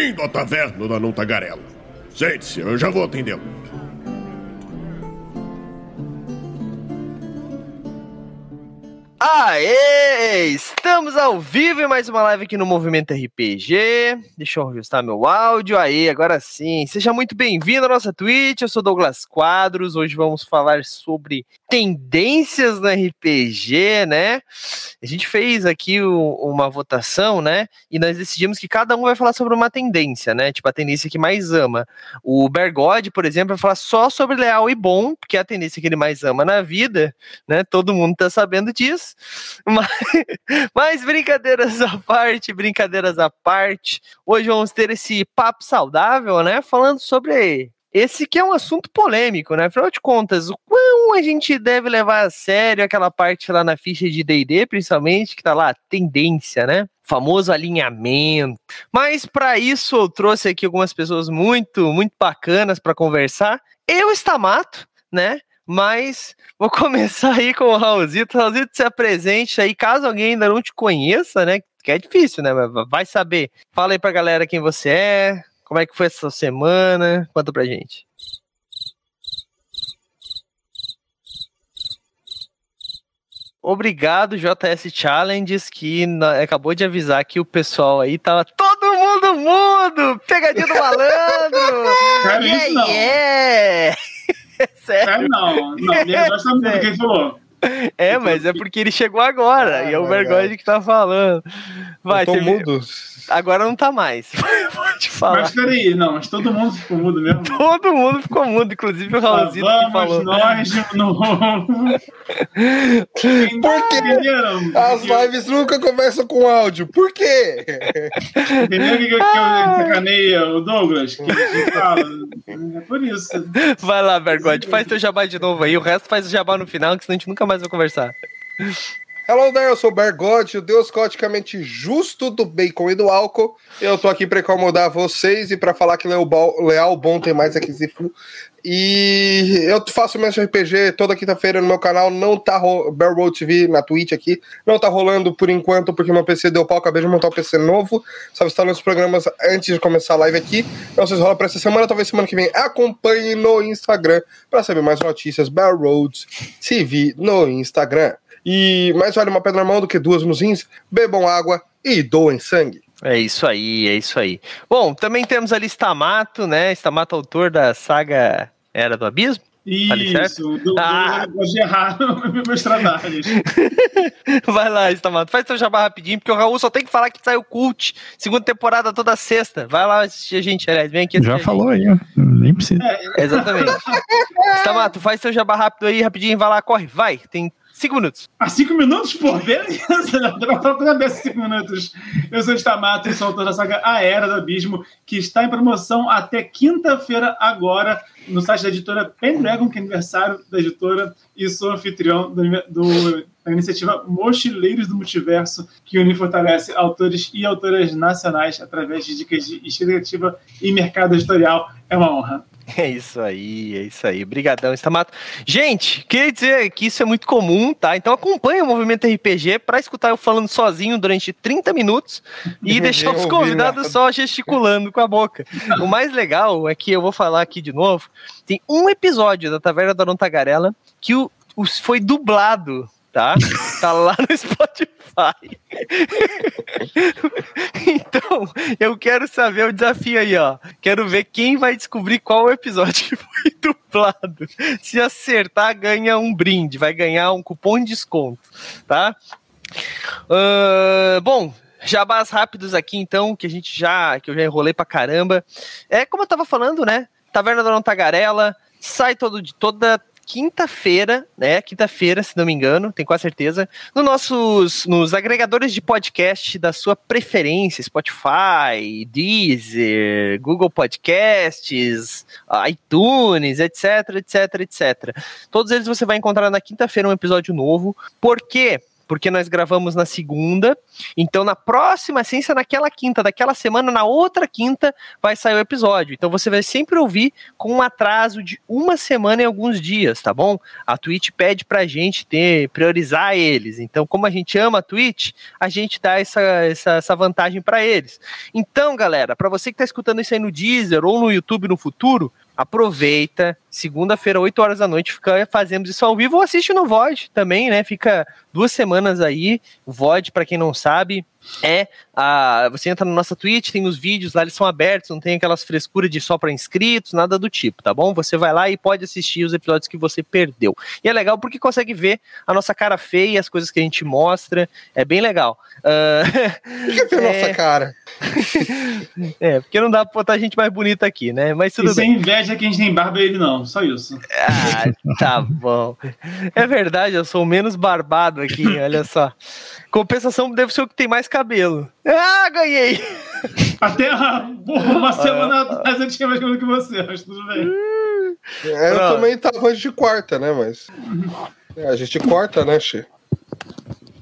Bem-vindo à taverna da Não Tagarela. Sente-se, eu já vou atendê-lo. Aê! Estamos ao vivo em mais uma live aqui no Movimento RPG. Deixa eu ajustar meu áudio. Aí, agora sim. Seja muito bem-vindo à nossa Twitch. Eu sou Douglas Quadros. Hoje vamos falar sobre tendências no RPG, né? A gente fez aqui o, uma votação, né? E nós decidimos que cada um vai falar sobre uma tendência, né? Tipo, a tendência que mais ama. O Bergode, por exemplo, vai falar só sobre leal e bom, porque é a tendência que ele mais ama na vida, né? Todo mundo tá sabendo disso. Mas, mas brincadeiras à parte, brincadeiras à parte. Hoje vamos ter esse papo saudável, né? Falando sobre esse que é um assunto polêmico, né? Afinal de contas, o quão a gente deve levar a sério aquela parte lá na ficha de D&D, principalmente, que tá lá, tendência, né? Famoso alinhamento. Mas para isso eu trouxe aqui algumas pessoas muito, muito bacanas para conversar. Eu, Estamato, né? Mas vou começar aí com o Raulzito. Raulzito, se apresente aí, caso alguém ainda não te conheça, né? Que é difícil, né? Vai saber. Fala aí pra galera quem você é, como é que foi essa semana, conta pra gente. Obrigado, JS Challenges, que acabou de avisar que o pessoal aí tava todo mundo mudo! Pegadinha do malandro! É yeah, não. Yeah! Sério? É, não, não, voz tá muda, quem falou? É, mas é porque ele chegou agora, ah, e é o Vergonha que tá falando. Vai, eu tô mudo. Agora não tá mais. Pode falar. Mas peraí, não, mas todo mundo ficou mudo mesmo. Todo mundo ficou mudo, inclusive o Raulzito ah, que falou. nós de novo. Por quê? As lives nunca começam com áudio. Por quê? Entendeu que, que, que eu sacaneia o Douglas? Que ele fala. É por isso. Vai lá, Vergonha, faz teu jabá de novo aí. O resto faz o jabá no final, que senão a gente nunca mais vai conversar. Hello there, eu sou o Bergotti, o deus caoticamente justo do bacon e do álcool. Eu tô aqui para incomodar vocês e para falar que leal, leal bom tem mais aqui. E eu faço mesmo RPG toda quinta-feira no meu canal, não tá ro... Road TV na Twitch aqui, não tá rolando por enquanto porque meu PC deu pau, acabei de montar um PC novo, só instalando os programas antes de começar a live aqui. Não sei se rola pra essa semana, talvez semana que vem. Acompanhe no Instagram para saber mais notícias, Bell Roads TV no Instagram. E mais vale uma pedra na mão do que duas nos rins. Bebam água e doem sangue. É isso aí, é isso aí. Bom, também temos ali Stamato, né? Stamato, autor da saga Era do Abismo. Isso, do, ah. do, errar meus trabalhos. Vai lá, Stamato, faz seu jabá rapidinho, porque o Raul só tem que falar que saiu cult, segunda temporada toda sexta. Vai lá assistir a gente, aliás, vem aqui. Já falou aí, ó. nem precisa. É. Exatamente. Stamato, faz seu jabá rápido aí, rapidinho, vai lá, corre, vai. Tem Cinco minutos. Ah, cinco minutos? Pô, beleza. Cabeça cinco minutos. Eu sou o Stamato e sou autor da saga A Era do Abismo, que está em promoção até quinta-feira agora no site da editora Pendragon, que é aniversário da editora, e sou anfitrião do, do, da iniciativa Mochileiros do Multiverso, que une e fortalece autores e autoras nacionais através de dicas de escrita e mercado editorial. É uma honra. É isso aí, é isso aí. Obrigadão, Estamato. Gente, queria dizer que isso é muito comum, tá? Então acompanhe o Movimento RPG para escutar eu falando sozinho durante 30 minutos e deixar os convidados só gesticulando com a boca. O mais legal é que eu vou falar aqui de novo, tem um episódio da Taverna da Tagarela que o, o, foi dublado tá? Tá lá no Spotify. então, eu quero saber o desafio aí, ó. Quero ver quem vai descobrir qual episódio que foi dublado. Se acertar, ganha um brinde, vai ganhar um cupom de desconto, tá? Uh, bom, jabás rápidos aqui então, que a gente já, que eu já enrolei pra caramba. É como eu tava falando, né? Taverna da Não Tagarela, sai todo, toda quinta-feira, né? Quinta-feira, se não me engano, tenho quase certeza, nos nossos nos agregadores de podcast da sua preferência, Spotify, Deezer, Google Podcasts, iTunes, etc, etc, etc. Todos eles você vai encontrar na quinta-feira um episódio novo. Por quê? Porque nós gravamos na segunda. Então, na próxima ciência, naquela quinta, daquela semana, na outra quinta, vai sair o episódio. Então, você vai sempre ouvir com um atraso de uma semana e alguns dias, tá bom? A Twitch pede pra gente ter, priorizar eles. Então, como a gente ama a Twitch, a gente dá essa, essa, essa vantagem para eles. Então, galera, para você que tá escutando isso aí no Deezer ou no YouTube no futuro, aproveita, segunda-feira, 8 horas da noite, fica, fazemos isso ao vivo ou assiste no VOD também, né? Fica duas semanas aí. O VOD, para quem não sabe, é a, você entra na nossa Twitch, tem os vídeos lá, eles são abertos, não tem aquelas frescuras de só para inscritos, nada do tipo, tá bom? Você vai lá e pode assistir os episódios que você perdeu. E é legal porque consegue ver a nossa cara feia, as coisas que a gente mostra, é bem legal. Uh, Por que tem é... nossa cara? é, porque não dá pra botar gente mais bonita aqui, né? Mas tudo e bem. sem inveja que a gente tem barba ele não, só isso. Ah, tá bom. É verdade, eu sou o menos barbado aqui, olha só. Compensação deve ser o que tem mais cabelo. Ah, ganhei! Até uma semana atrás eu tinha mais cabelo que você, mas tudo bem. É, eu também tava antes de quarta, né? Mas. É, a gente corta, né, Xê?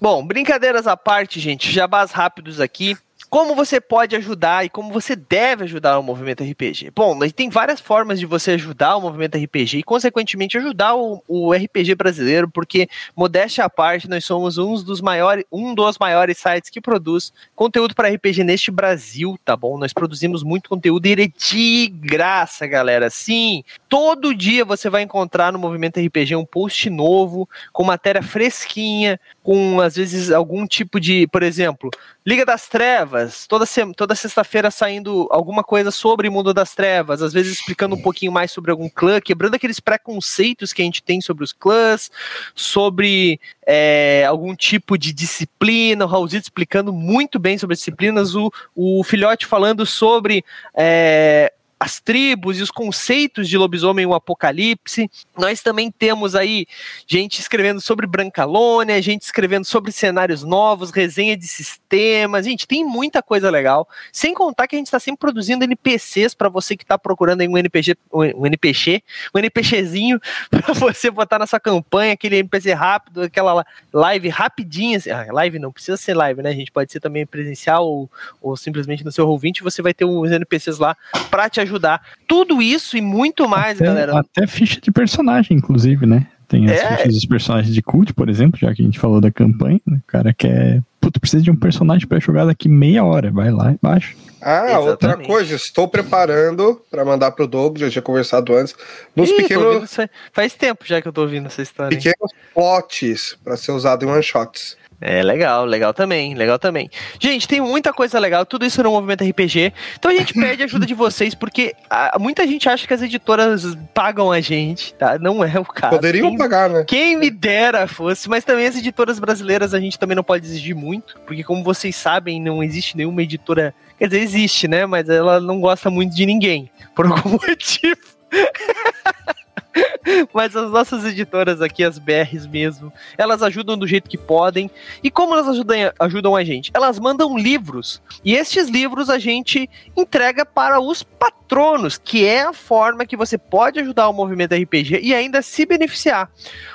Bom, brincadeiras à parte, gente. Jabás rápidos aqui. Como você pode ajudar e como você deve ajudar o movimento RPG? Bom, tem várias formas de você ajudar o movimento RPG e, consequentemente, ajudar o, o RPG brasileiro, porque, modéstia à parte, nós somos um dos maiores, um dos maiores sites que produz conteúdo para RPG neste Brasil, tá bom? Nós produzimos muito conteúdo e ele é de graça, galera. Sim, todo dia você vai encontrar no movimento RPG um post novo, com matéria fresquinha, com às vezes algum tipo de, por exemplo, Liga das Trevas, toda, toda sexta-feira saindo alguma coisa sobre o mundo das trevas, às vezes explicando um pouquinho mais sobre algum clã, quebrando aqueles preconceitos que a gente tem sobre os clãs, sobre é, algum tipo de disciplina, o Raulzito explicando muito bem sobre disciplinas, o, o Filhote falando sobre é, as tribos e os conceitos de lobisomem o apocalipse. Nós também temos aí gente escrevendo sobre Brancalônia, gente escrevendo sobre cenários novos, resenha de sistemas. Gente, tem muita coisa legal. Sem contar que a gente está sempre produzindo NPCs para você que está procurando aí um NPC, um NPC, um NPCzinho para você botar na sua campanha, aquele NPC rápido, aquela live rapidinha. Ah, live não precisa ser live, né? A gente pode ser também presencial ou, ou simplesmente no seu Roll20, você vai ter uns NPCs lá para te ajudar ajudar. Tudo isso e muito mais, até, galera. Até ficha de personagem, inclusive, né? Tem as é. fichas dos personagens de cult, por exemplo, já que a gente falou da campanha. Né? O cara quer. Puta, precisa de um personagem para jogar daqui meia hora. Vai lá e baixa. Ah, Exatamente. outra coisa, estou preparando para mandar pro Doug, já tinha conversado antes, nos Ih, pequenos. Faz tempo já que eu tô ouvindo essa história. Pequenos potes para ser usado em one shots. É legal, legal também, legal também. Gente, tem muita coisa legal, tudo isso no movimento RPG. Então a gente pede ajuda de vocês, porque a, muita gente acha que as editoras pagam a gente, tá? Não é o caso. Poderiam quem, pagar, né? Quem me dera fosse, mas também as editoras brasileiras a gente também não pode exigir muito, porque como vocês sabem, não existe nenhuma editora. Quer dizer, existe, né? Mas ela não gosta muito de ninguém, por algum motivo. Mas as nossas editoras aqui, as BRs mesmo, elas ajudam do jeito que podem. E como elas ajudam, ajudam a gente? Elas mandam livros. E estes livros a gente entrega para os patronos, que é a forma que você pode ajudar o movimento RPG e ainda se beneficiar.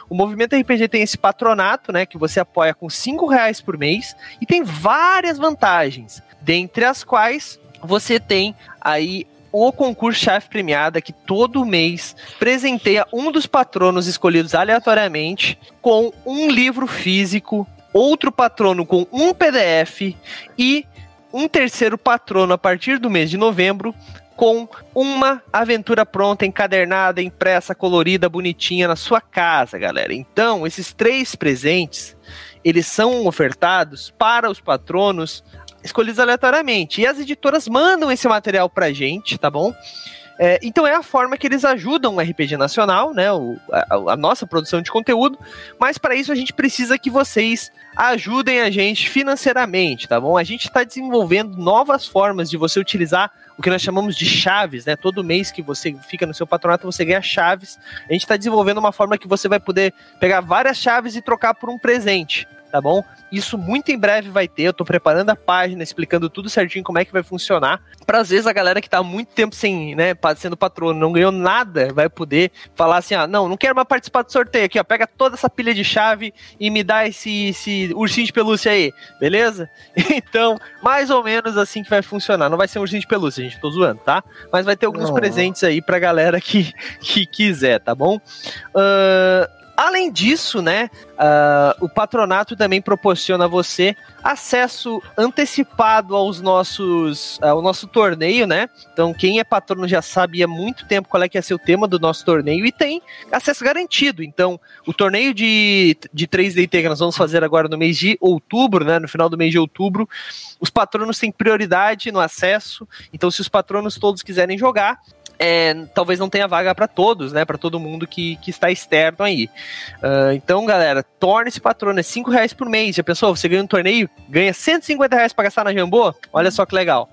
O movimento RPG tem esse patronato, né? Que você apoia com cinco reais por mês e tem várias vantagens, dentre as quais você tem aí o concurso chave premiada que todo mês presenteia um dos patronos escolhidos aleatoriamente com um livro físico, outro patrono com um PDF e um terceiro patrono a partir do mês de novembro com uma aventura pronta, encadernada, impressa, colorida, bonitinha na sua casa, galera. Então, esses três presentes, eles são ofertados para os patronos escolhidos aleatoriamente. E as editoras mandam esse material pra gente, tá bom? É, então é a forma que eles ajudam o RPG Nacional, né? O, a, a, nossa produção de conteúdo. Mas para isso a gente precisa que vocês ajudem a gente financeiramente, tá bom? A gente está desenvolvendo novas formas de você utilizar o que nós chamamos de chaves, né? Todo mês que você fica no seu patronato, você ganha chaves. A gente está desenvolvendo uma forma que você vai poder pegar várias chaves e trocar por um presente. Tá bom? Isso muito em breve vai ter. Eu tô preparando a página, explicando tudo certinho como é que vai funcionar. Para às vezes a galera que tá há muito tempo sem, né, sendo patrono, não ganhou nada, vai poder falar assim: ah, não, não quero mais participar do sorteio aqui, ó. Pega toda essa pilha de chave e me dá esse, esse ursinho de pelúcia aí, beleza? Então, mais ou menos assim que vai funcionar. Não vai ser um ursinho de pelúcia, gente, tô zoando, tá? Mas vai ter alguns não. presentes aí pra galera que, que quiser, tá bom? Uh, Além disso, né, uh, o patronato também proporciona a você acesso antecipado aos nossos, ao nosso torneio, né? Então, quem é patrono já sabia há muito tempo qual é que ser o tema do nosso torneio e tem acesso garantido. Então, o torneio de, de 3D que nós vamos fazer agora no mês de outubro, né? No final do mês de outubro, os patronos têm prioridade no acesso. Então, se os patronos todos quiserem jogar, é, talvez não tenha vaga para todos, né? Para todo mundo que, que está externo aí. Uh, então, galera, torne-se patrono, é 5 reais por mês. Já pensou? Você ganha um torneio, ganha 150 reais para gastar na Jambô? Olha só que legal.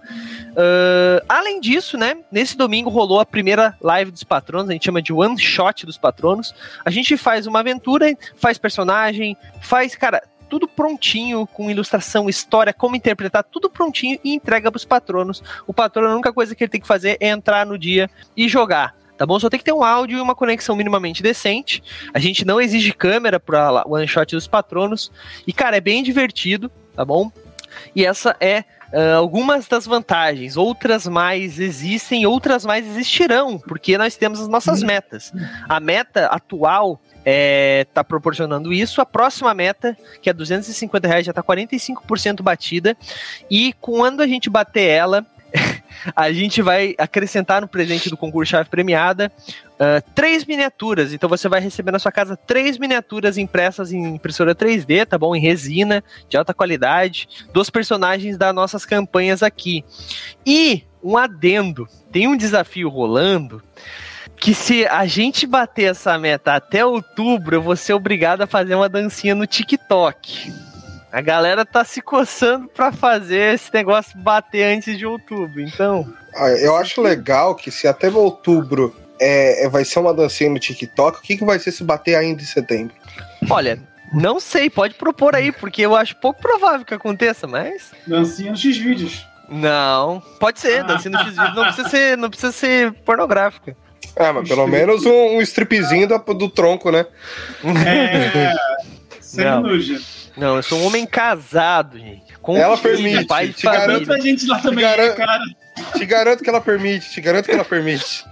Uh, além disso, né? Nesse domingo rolou a primeira live dos patronos, a gente chama de one shot dos patronos. A gente faz uma aventura, faz personagem, faz, cara, tudo prontinho, com ilustração, história, como interpretar, tudo prontinho e entrega para os patronos. O patrono, a única coisa que ele tem que fazer é entrar no dia e jogar tá bom? Só tem que ter um áudio e uma conexão minimamente decente. A gente não exige câmera para one shot dos patronos. E, cara, é bem divertido, tá bom? E essa é uh, algumas das vantagens. Outras mais existem, outras mais existirão, porque nós temos as nossas metas. A meta atual é, tá proporcionando isso. A próxima meta, que é 250 reais, já tá 45% batida. E quando a gente bater ela, a gente vai acrescentar no presente do concurso chave premiada uh, três miniaturas. Então você vai receber na sua casa três miniaturas impressas em impressora 3D, tá bom? Em resina, de alta qualidade, dos personagens das nossas campanhas aqui. E um adendo: tem um desafio rolando que se a gente bater essa meta até outubro, eu vou ser obrigado a fazer uma dancinha no TikTok. A galera tá se coçando para fazer esse negócio bater antes de outubro, então. Ah, eu acho legal que se até outubro é, é, vai ser uma dancinha no TikTok, o que, que vai ser se bater ainda em setembro? Olha, não sei, pode propor aí, porque eu acho pouco provável que aconteça, mas. Dancinha no X-Vídeos. Não, pode ser, dancinha no X-Vídeos. Não precisa ser, não precisa ser pornográfica. Ah, mas pelo menos um, um stripzinho do, do tronco, né? É. Sem não. Não, eu sou um homem casado, gente. Com ela filho, permite. Pai te garanto, a gente lá também, te garanto, cara. Te garanto que ela permite, te garanto que ela permite.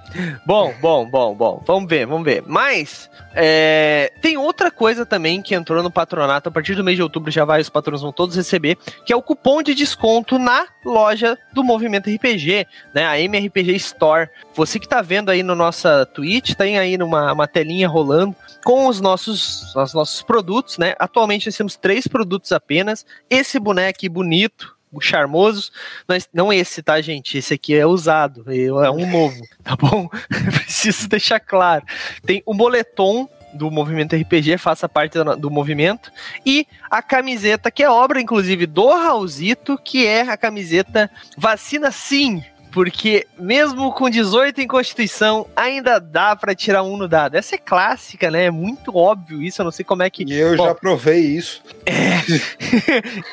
Bom, bom, bom, bom. Vamos ver, vamos ver. Mas é, tem outra coisa também que entrou no patronato. A partir do mês de outubro já vai, os patronos vão todos receber, que é o cupom de desconto na loja do Movimento RPG, né? A MRPG Store. Você que tá vendo aí no nossa Twitch, tem aí numa uma telinha rolando com os nossos, os nossos produtos, né? Atualmente nós temos três produtos apenas. Esse boneco bonito, charmoso. Mas não esse, tá, gente? Esse aqui é usado, é um novo, tá bom? Preciso deixar claro. Tem o moletom do movimento RPG, faça parte do, movimento, e a camiseta, que é obra, inclusive, do Raulzito, que é a camiseta Vacina Sim, porque mesmo com 18 em Constituição, ainda dá para tirar um no dado. Essa é clássica, né? É muito óbvio isso, eu não sei como é que... E eu Bom, já provei isso. É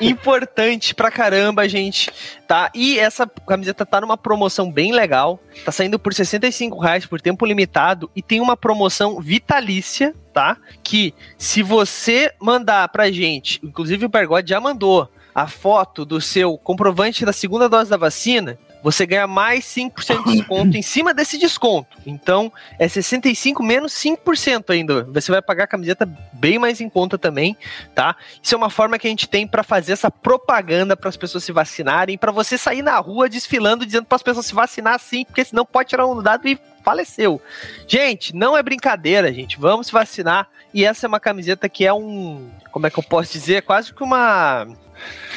importante pra caramba, gente, tá? E essa camiseta tá numa promoção bem legal, tá saindo por 65 reais por tempo limitado, e tem uma promoção vitalícia, tá? Que se você mandar pra gente, inclusive o Pergode já mandou, a foto do seu comprovante da segunda dose da vacina, você ganha mais 5% de desconto em cima desse desconto. Então, é 65 menos 5% ainda. Você vai pagar a camiseta bem mais em conta também, tá? Isso é uma forma que a gente tem para fazer essa propaganda para as pessoas se vacinarem, para você sair na rua desfilando dizendo para as pessoas se vacinar sim, porque senão pode tirar um dado e faleceu. Gente, não é brincadeira, gente. Vamos se vacinar. E essa é uma camiseta que é um, como é que eu posso dizer, quase que uma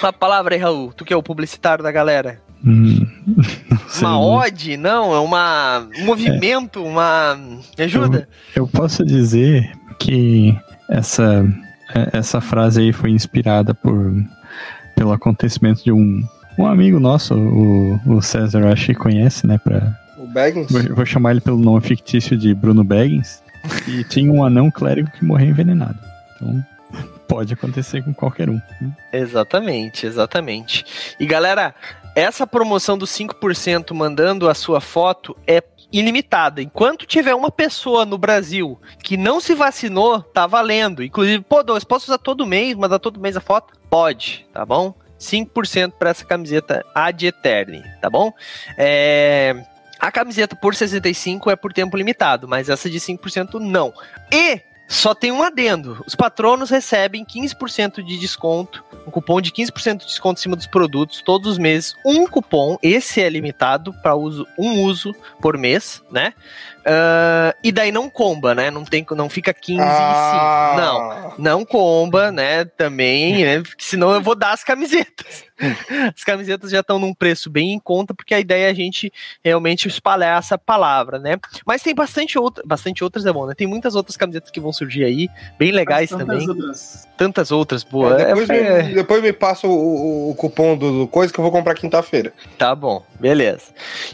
uma palavra aí, Raul, tu que é o publicitário da galera. Hum, uma ode? Não, é uma, um movimento, é. uma. Me ajuda? Eu, eu, posso dizer que essa, é, essa frase aí foi inspirada por, pelo acontecimento de um, um amigo nosso, o, o César, acho que conhece, né? Pra, o Baggins? Vou, vou chamar ele pelo nome fictício de Bruno Baggins. e tinha um anão clérigo que morreu envenenado. Então. Pode acontecer com qualquer um. Exatamente, exatamente. E galera, essa promoção dos 5% mandando a sua foto é ilimitada. Enquanto tiver uma pessoa no Brasil que não se vacinou, tá valendo. Inclusive, pô, Douglas, posso usar todo mês, mandar todo mês a foto? Pode, tá bom? 5% para essa camiseta Ad Eterne, tá bom? É... A camiseta por 65 é por tempo limitado, mas essa de 5% não. E só tem um adendo: os patronos recebem 15% de desconto, um cupom de 15% de desconto em cima dos produtos todos os meses. Um cupom, esse é limitado para uso, um uso por mês, né? Uh, e daí não comba, né? Não, tem, não fica 15 Ah. e 5. Não, não comba, né? Também, né? Porque senão eu vou dar as camisetas. As camisetas já estão num preço bem em conta, porque a ideia é a gente realmente espalhar essa palavra, né? Mas tem bastante, outra, bastante outras, é bom, né? Tem muitas outras camisetas que vão surgir aí, bem legais Tantas também. outras. Tantas outras, boa. É, depois, É, me, depois me passa o, o- o cupom do, do coisa que eu vou comprar quinta-feira. Tá bom, beleza.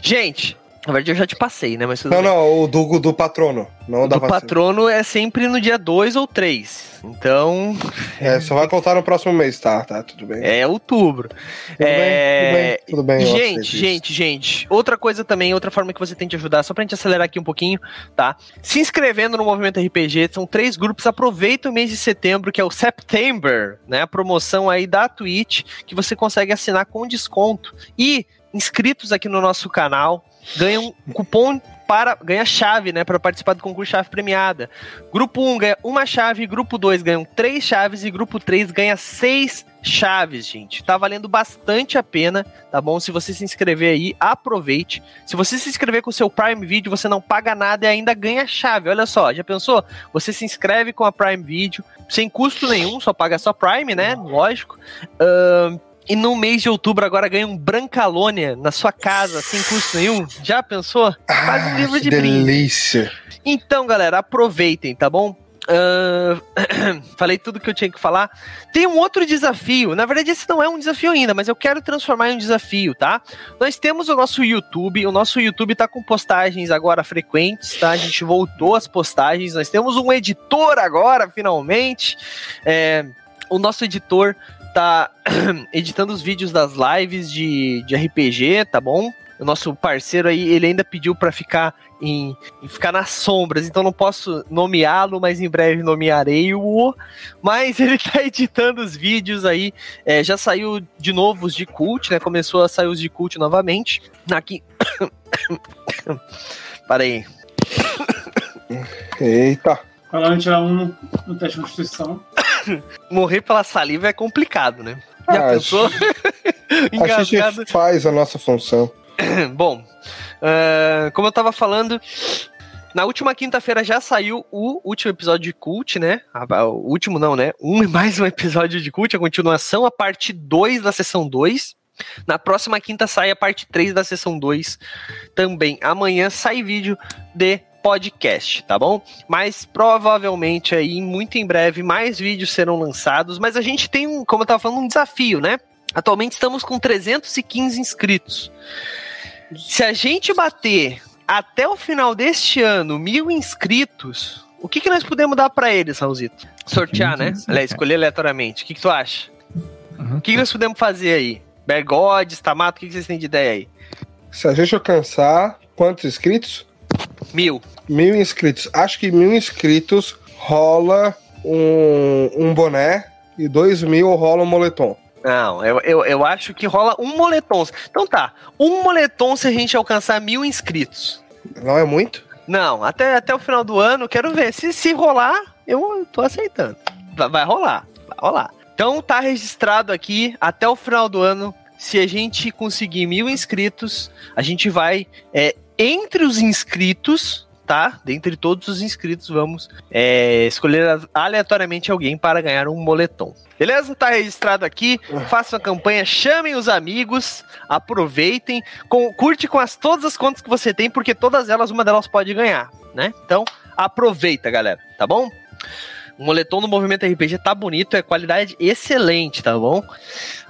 Gente, na verdade eu já te passei, né? Mas Não, bem. não, o do, do patrono. Não O da do vacina. patrono é sempre no dia 2 ou 3. Então, É, só vai contar no próximo mês, tá? Tá, tudo bem. é outubro. Tudo é... bem, tudo bem, tudo bem. Gente, gente, gente. Outra coisa também, outra forma que você tem de ajudar, só pra gente acelerar aqui um pouquinho, tá? Se inscrevendo no Movimento RPG, são três grupos. Aproveita o mês de setembro, que é o September, né? A promoção aí da Twitch, que você consegue assinar com desconto. E inscritos aqui no nosso canal ganham um cupom para ganha chave, né, para participar do concurso chave premiada. Grupo 1 ganha uma chave, grupo 2 ganham três chaves e grupo 3 ganha seis chaves, gente. Tá valendo bastante a pena, tá bom? Se você se inscrever aí, aproveite. Se você se inscrever com o seu Prime Video, você não paga nada e ainda ganha chave. Olha só, já pensou? Você se inscreve com a Prime Video, sem custo nenhum, só paga só Prime, né? Lógico. Ahn, e no mês de outubro agora ganha um Brancalônia na sua casa, sem custo nenhum. Já pensou? Quase um Ah, livro de brinde. delícia. Então, galera, aproveitem, tá bom? Ahn, falei tudo que eu tinha que falar. Tem um outro desafio. Na verdade, esse não é um desafio ainda, mas eu quero transformar em um desafio, tá? Nós temos o nosso YouTube. O nosso YouTube tá com postagens agora frequentes, tá? A gente voltou às postagens. Nós temos um editor agora, finalmente. É, o nosso editor tá editando os vídeos das lives de, de RPG, tá bom? O nosso parceiro aí, ele ainda pediu pra ficar em, em ficar nas sombras, então não posso nomeá-lo, mas em breve nomearei-o. Mas ele tá editando os vídeos aí, é, já saiu de novo os de cult, né? Começou a sair os de cult novamente. Aqui. Para aí. Eita. Falando em tirar um no, no teste de constituição. Morrer pela saliva é complicado, né? Já Ah? A Engasgado. gente faz a nossa função. Bom, ah, como eu tava falando, na última quinta-feira já saiu o último episódio de Cult, né? O último não, né? Um e mais um episódio de Cult, a continuação, a parte 2 da sessão 2. Na próxima quinta sai a parte 3 da sessão 2 também. Amanhã sai vídeo de podcast, tá bom? Mas provavelmente aí, muito em breve, mais vídeos serão lançados. Mas a gente tem um, como eu tava falando, um desafio, né? Atualmente estamos com 315 inscritos. Se a gente bater até o final deste ano mil inscritos, o que, que nós podemos dar pra eles, Raulzito? Sortear, né? Aliás, escolher aleatoriamente. O que, que tu acha? Uhum. O que, que nós podemos fazer aí? Bergodes, Tamato, o que, que vocês têm de ideia aí? Se a gente alcançar quantos inscritos? Mil. Mil inscritos. Acho que mil inscritos rola um, um boné e dois mil rola um moletom. Não, eu, eu, eu acho que rola um moletom. Então tá, um moletom se a gente alcançar mil inscritos. Não é muito? Não, até, até o final do ano, quero ver. Se, se rolar, eu tô aceitando. Vai, vai rolar, vai rolar. Então tá registrado aqui, até o final do ano, se a gente conseguir mil inscritos, a gente vai, é, entre os inscritos, tá? Dentre todos os inscritos, vamos é, escolher aleatoriamente alguém para ganhar um moletom. Beleza? Tá registrado aqui. Façam a campanha, chamem os amigos, aproveitem, com- curte com as, todas as contas que você tem, porque todas elas, uma delas pode ganhar, né? Então, aproveita, galera, tá bom? O moletom do Movimento RPG tá bonito, é qualidade excelente, tá bom?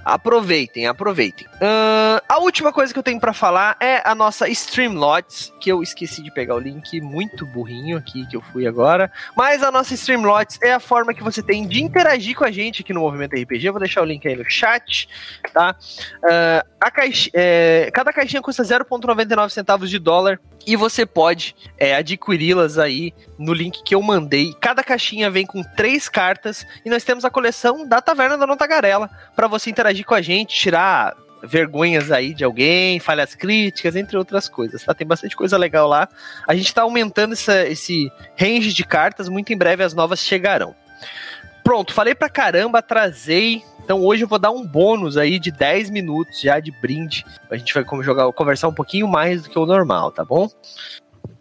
Aproveitem, aproveitem. Ahn, A última coisa que eu tenho para falar é a nossa Streamlots, que eu esqueci de pegar o link, muito burrinho aqui que eu fui agora. Mas a nossa Streamlots é a forma que você tem de interagir com a gente aqui no Movimento RPG. Eu vou deixar o link aí no chat, tá? Uh, a caixa, é, cada caixinha custa 0,99 centavos de dólar e você pode é, adquiri-las aí no link que eu mandei. Cada caixinha vem com três cartas e nós temos a coleção da Taverna da Notagarela para você interagir com a gente, tirar vergonhas aí de alguém, falhas críticas, entre outras coisas, tá? Tem bastante coisa legal lá. A gente tá aumentando essa, esse range de cartas, muito em breve as novas chegarão. Pronto, falei pra caramba, atrasei. Então hoje eu vou dar um bônus aí de 10 minutos já de brinde. A gente vai jogar, conversar um pouquinho mais do que o normal, tá bom?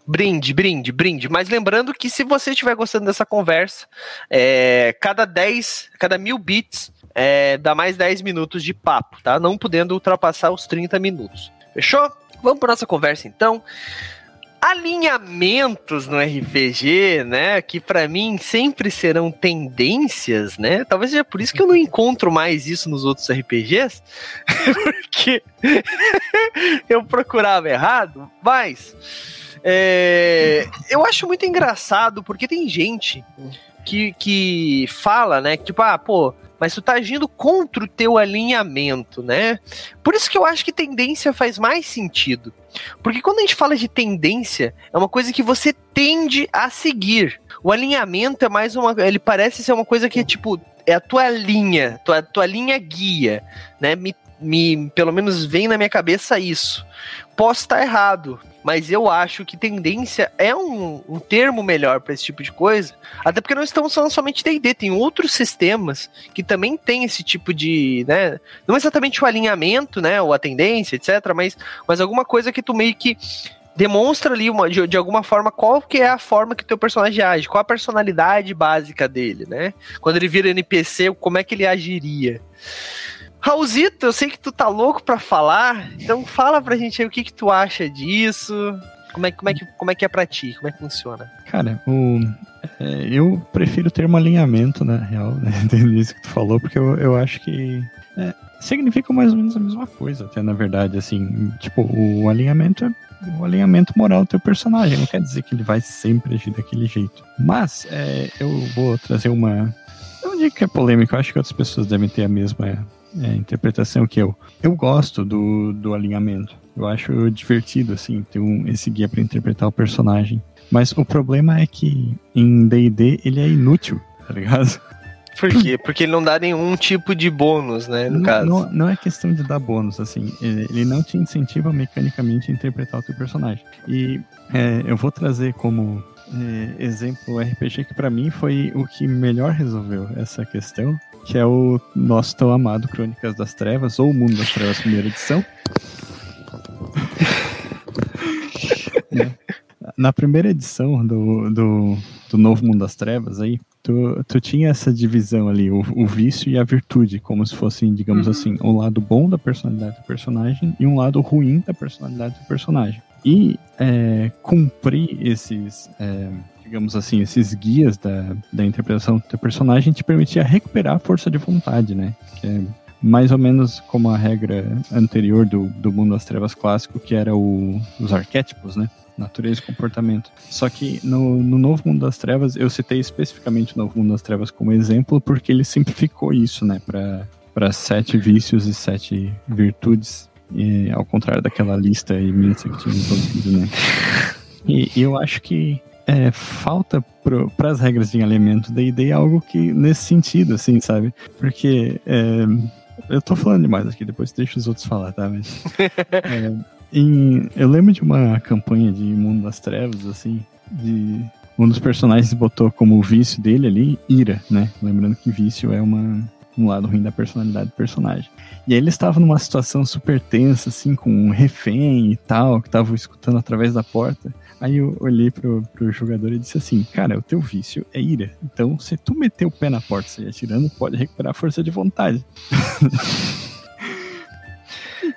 Brinde, brinde, brinde. Mas lembrando que se você estiver gostando dessa conversa, é, cada 10, cada mil bits, é, dá mais 10 minutos de papo, tá? Não podendo ultrapassar os 30 minutos. Fechou? Vamos para nossa conversa então. Alinhamentos no RPG, né? Que para mim sempre serão tendências, né? Talvez seja por isso que eu não encontro mais isso nos outros RPGs, porque eu procurava errado, mas é, eu acho muito engraçado porque tem gente que, que fala, né? Que, tipo, ah, pô, mas tu tá agindo contra o teu alinhamento, né? Por isso que eu acho que tendência faz mais sentido. Porque quando a gente fala de tendência, é uma coisa que você tende a seguir. O alinhamento é mais uma. Ele parece ser uma coisa que é tipo. É a tua linha, tua, tua linha guia, né? Me, me, pelo menos vem na minha cabeça isso. Posso estar errado, mas eu acho que tendência é um, um termo melhor para esse tipo de coisa, até porque não estamos falando somente D&D, tem outros sistemas que também tem esse tipo de, né, não exatamente o alinhamento, né, ou a tendência, etc, mas, mas alguma coisa que tu meio que demonstra ali uma, de, de, alguma forma qual que é a forma que o teu personagem age, qual a personalidade básica dele, né? Quando ele vira NPC, como é que ele agiria. Raulzito, eu sei que tu tá louco pra falar, então fala pra gente aí o que, que tu acha disso. Como é, como, é que, como é que é pra ti? Como é que funciona? Cara, o, é, eu prefiro ter um alinhamento, na real, né? Nisso que tu falou, porque eu, eu acho que é, significa mais ou menos a mesma coisa, até na verdade, assim, tipo, o alinhamento é o alinhamento moral do teu personagem. Não quer dizer que ele vai sempre agir daquele jeito. Mas é, eu vou trazer uma. Eu não digo que é polêmica, eu acho que outras pessoas devem ter a mesma é, interpretação que eu. Eu gosto do, do alinhamento. Eu acho divertido, assim, ter um, esse guia para interpretar o personagem. Mas o problema é que em D&D ele é inútil, tá ligado? Por quê? Porque ele não dá nenhum tipo de bônus, né, no não, caso. Não, não, é questão de dar bônus, assim. Ele não te incentiva mecanicamente a interpretar o teu personagem. E é, eu vou trazer como é, exemplo o RPG que para mim foi o que melhor resolveu essa questão, que é o nosso tão amado Crônicas das Trevas, ou Mundo das Trevas, primeira edição. Na primeira edição do, do, do, Novo Mundo das Trevas, aí, tu, tu tinha essa divisão ali, o, o vício e a virtude, como se fossem, digamos uhum. assim, um lado bom da personalidade do personagem e um lado ruim da personalidade do personagem. E é, cumprir esses. É, digamos assim, esses guias da, da interpretação do teu personagem te permitia recuperar a força de vontade, né? Que é mais ou menos como a regra anterior do, do mundo das trevas clássico, que era o, os arquétipos, né? Natureza e comportamento. Só que no, no Novo Mundo das Trevas, eu citei especificamente o Novo Mundo das Trevas como exemplo, porque ele simplificou isso, né? Para sete vícios e sete virtudes, e, ao contrário daquela lista imensa que tinha introduzido, né? E, e eu acho que é, falta para as regras de alinhamento da ideia algo que nesse sentido, assim, sabe? Porque é, eu tô falando demais aqui, depois deixa os outros falar, tá? Mas, é, em, eu lembro de uma campanha de Mundo das Trevas, assim, de um dos personagens botou como vício dele ali ira, né? Lembrando que vício é uma, um lado ruim da personalidade do personagem. E aí ele estava numa situação super tensa, assim, com um refém e tal, que tava escutando através da porta. Aí eu olhei pro, pro jogador e disse assim: Cara, o teu vício é ira. Então, se tu meter o pé na porta e sair atirando, pode recuperar a força de vontade.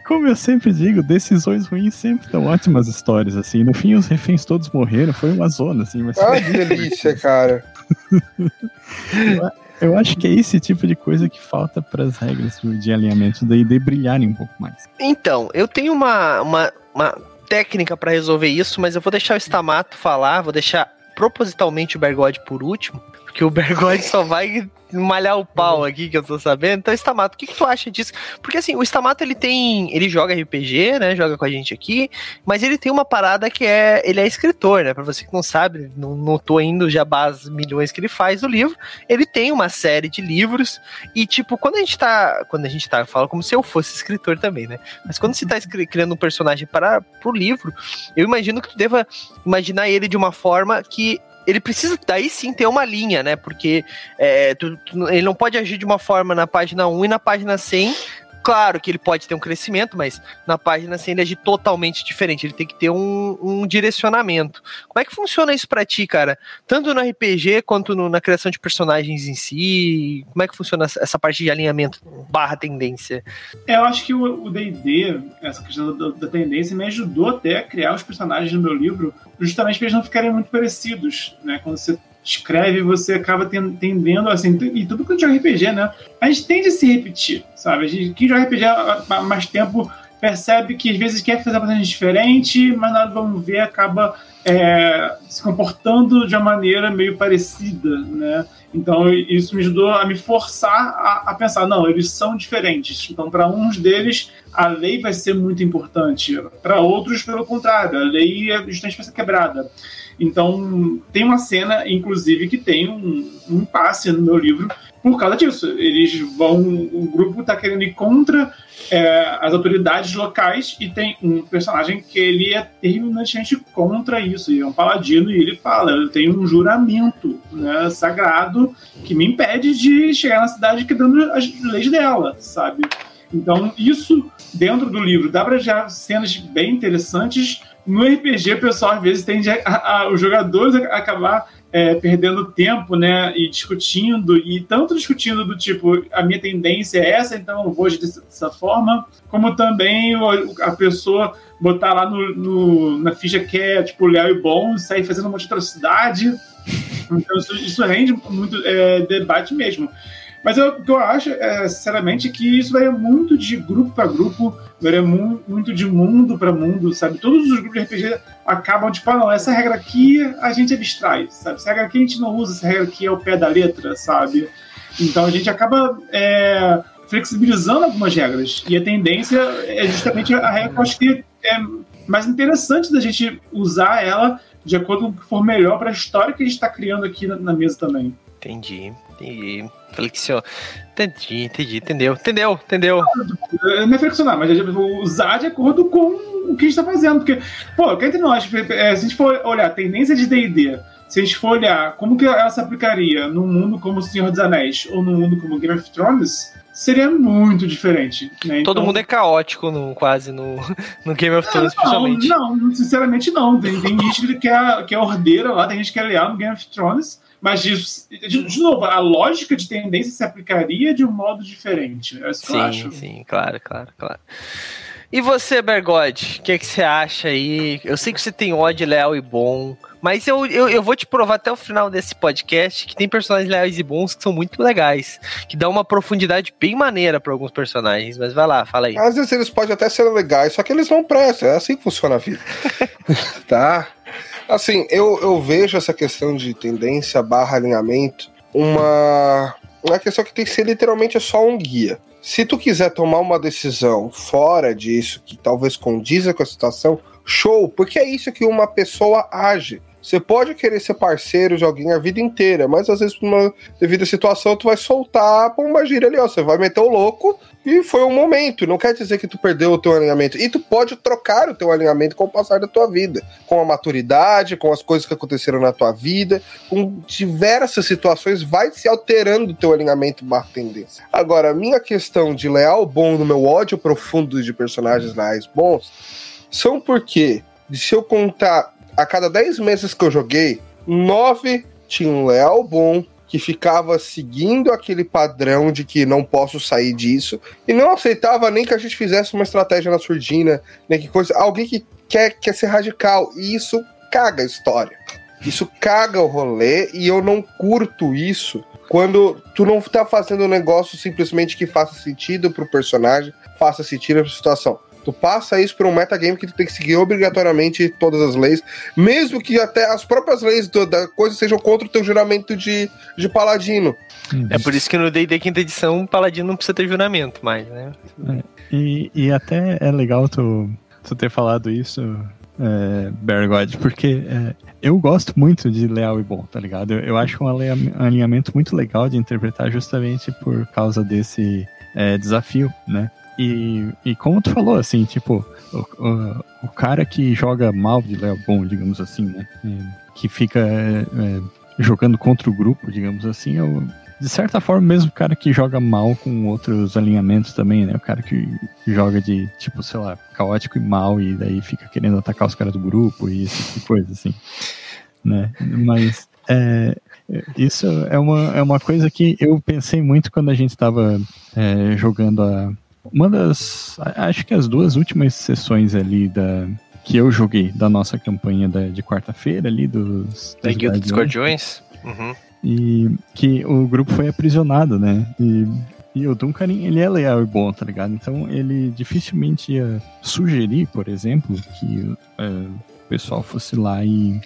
Como eu sempre digo, decisões ruins sempre dão ótimas histórias, assim. No fim, os reféns todos morreram, foi uma zona, assim. Mas... Ah, que delícia, cara. Eu acho que é esse tipo de coisa que falta para as regras de alinhamento daí de brilharem um pouco mais. Então, eu tenho uma, uma, uma técnica para resolver isso, mas eu vou deixar o Stamato falar, vou deixar propositalmente o Bergode por último, porque o Bergode só vai malhar o pau aqui, que eu tô sabendo. Então, Stamato, o que, que tu acha disso? Porque assim, o Stamato ele tem. Ele joga RPG, né? Joga com a gente aqui, mas ele tem uma parada que é. Ele é escritor, né? Pra você que não sabe, não, tô indo já base milhões que ele faz do livro. Ele tem uma série de livros. E, tipo, quando a gente tá. Quando a gente tá, eu falo como se eu fosse escritor também, né? Mas quando você tá criando um personagem para pro livro, eu imagino que tu deva imaginar ele de uma forma que ele precisa daí sim ter uma linha, né? Porque é, tu, tu, ele não pode agir de uma forma na página 1 e na página 100 Claro que ele pode ter um crescimento, mas na página 100 ele agir totalmente diferente. Ele tem que ter um, um direcionamento. Como é que funciona isso para ti, cara? Tanto no RPG quanto no, na criação de personagens em si? Como é que funciona essa parte de alinhamento barra tendência? É, eu acho que o D&D, essa questão da, da, tendência, me ajudou até a criar os personagens no meu livro, justamente para eles não ficarem muito parecidos, né? Quando você escreve, você acaba tendendo assim, e tudo que joga RPG, né? A gente tende a se repetir, sabe? A gente, quem joga RPG há mais tempo percebe que às vezes quer fazer uma coisa diferente, mas nada vamos ver acaba é, se comportando de uma maneira meio parecida, né? Então isso me ajudou a me forçar a, a pensar, não, eles são diferentes. Então para uns deles a lei vai ser muito importante, para outros pelo contrário, a lei é justamente para ser quebrada. Então, tem uma cena, inclusive, que tem um, um impasse no meu livro por causa disso. Eles vão. O grupo está querendo ir contra é, as autoridades locais e tem um personagem que ele é terminantemente contra isso. E é um paladino e ele fala: Eu tenho um juramento né, sagrado que me impede de chegar na cidade quebrando as leis dela, sabe? Então, isso dentro do livro dá para já cenas bem interessantes no RPG, o pessoal às vezes tende a, a, a os jogadores a acabar é, perdendo tempo, né, e discutindo, e tanto discutindo do tipo, a minha tendência é essa, então eu vou agir dessa forma, como também a pessoa botar lá no, no, na ficha que é, tipo, leal e bom, sair fazendo uma atrocidade. Então isso, isso rende muito é, debate mesmo. Mas eu, o que eu acho, é, sinceramente, que isso vai muito de grupo para grupo, vai muito de mundo para mundo, sabe? Todos os grupos de RPG acabam, tipo, ah, não, essa regra aqui a gente abstrai, sabe? Essa regra aqui a gente não usa, essa regra aqui é o pé da letra, sabe? Então a gente acaba é, flexibilizando algumas regras. E a tendência é justamente a regra que eu acho que é mais interessante da gente usar ela de acordo com o que for melhor para a história que a gente está criando aqui na, na mesa também. Entendi, entendi. Flexionar. Entendi, entendi, entendeu, entendeu, entendeu. Não é flexionar, mas é usar de acordo com o que a gente tá fazendo. Porque, pô, quer entre nós, é, se a gente for olhar a tendência de DD, se a gente for olhar como que ela se aplicaria num mundo como o Senhor dos Anéis ou num mundo como Game of Thrones, seria muito diferente. Né? Todo então, mundo é caótico, no, quase, no, no Game of Thrones, principalmente. Não, não, sinceramente não. Tem, tem gente que quer, que é ordeira lá, tem gente que é leal no Game of Thrones. Mas, de, de, de, novo, a lógica de tendência se aplicaria de um modo diferente. É isso que sim, eu acho. sim, claro, claro, claro. E você, Bergode, o que, é que você acha aí? Eu sei que você tem ódio leal e bom, mas eu, eu, eu, vou te provar até o final desse podcast que tem personagens leais e bons que são muito legais, que dá uma profundidade bem maneira para alguns personagens. Mas vai lá, fala aí. Às vezes eles podem até ser legais, só que eles não prestam. É assim que funciona a vida. tá? Assim, eu, eu vejo essa questão de tendência barra alinhamento uma, uma questão que tem que ser literalmente só um guia. Se tu quiser tomar uma decisão fora disso, que talvez condiza com a situação, show, porque é isso que uma pessoa age. Você pode querer ser parceiro de alguém a vida inteira, mas às vezes, por uma devida situação, tu vai soltar pra uma gíria ali, ó. Você vai meter o louco e foi um momento. Não quer dizer que tu perdeu o teu alinhamento. E tu pode trocar o teu alinhamento com o passar da tua vida. Com a maturidade, com as coisas que aconteceram na tua vida, com diversas situações, vai se alterando o teu alinhamento barra tendência. Agora, a minha questão de leal bom no meu ódio profundo de personagens leais bons são porque, se eu contar a cada 10 meses que eu joguei, 9 tinha um leal bom, que ficava seguindo aquele padrão de que não posso sair disso e não aceitava nem que a gente fizesse uma estratégia na surdina, nem que coisa. Alguém que quer, quer ser radical e isso caga a história. Isso caga o rolê e eu não curto isso quando tu não tá fazendo um negócio simplesmente que faça sentido pro personagem, faça sentido pra situação. Tu passa isso pra um metagame que tu tem que seguir obrigatoriamente todas as leis, mesmo que até as próprias leis do, da coisa sejam contra o teu juramento de, de paladino. É por isso que no D&D quinta edição, o paladino não precisa ter juramento mais, né? E, e até é legal tu, tu ter falado isso, é, Bergod, porque é, eu gosto muito de leal e bom, tá ligado? Eu, eu acho um alinhamento muito legal de interpretar justamente por causa desse é, desafio, né? E, e como tu falou, assim, tipo, o, o, o cara que joga mal de leal bom, digamos assim, né? É, que fica é, é, jogando contra o grupo, digamos assim, é de certa forma, mesmo o cara que joga mal com outros alinhamentos também, né? O cara que joga de, tipo, sei lá, caótico e mal e daí fica querendo atacar os caras do grupo e esse tipo de coisa, assim. Né? Mas é, isso é uma, é uma coisa que eu pensei muito quando a gente estava é, jogando a. Uma das. Acho que as duas últimas sessões ali da. Que eu joguei da nossa campanha da, de quarta-feira ali dos. Da Guilda dos Guardiões. Uhum. e que o grupo foi aprisionado, né? E, e o Duncan, ele é leal e bom, tá ligado? Então ele dificilmente ia sugerir, por exemplo, que é, o pessoal fosse lá e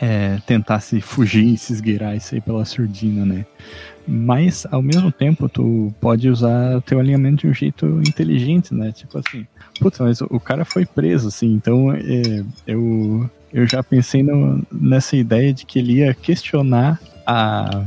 é, tentasse fugir e se esgueirar e sair pela surdina, né? Mas, ao mesmo tempo, tu pode usar o teu alinhamento de um jeito inteligente, né? Tipo assim, putz, mas o cara foi preso, assim, então é, eu, eu já pensei no- nessa ideia de que ele ia questionar a,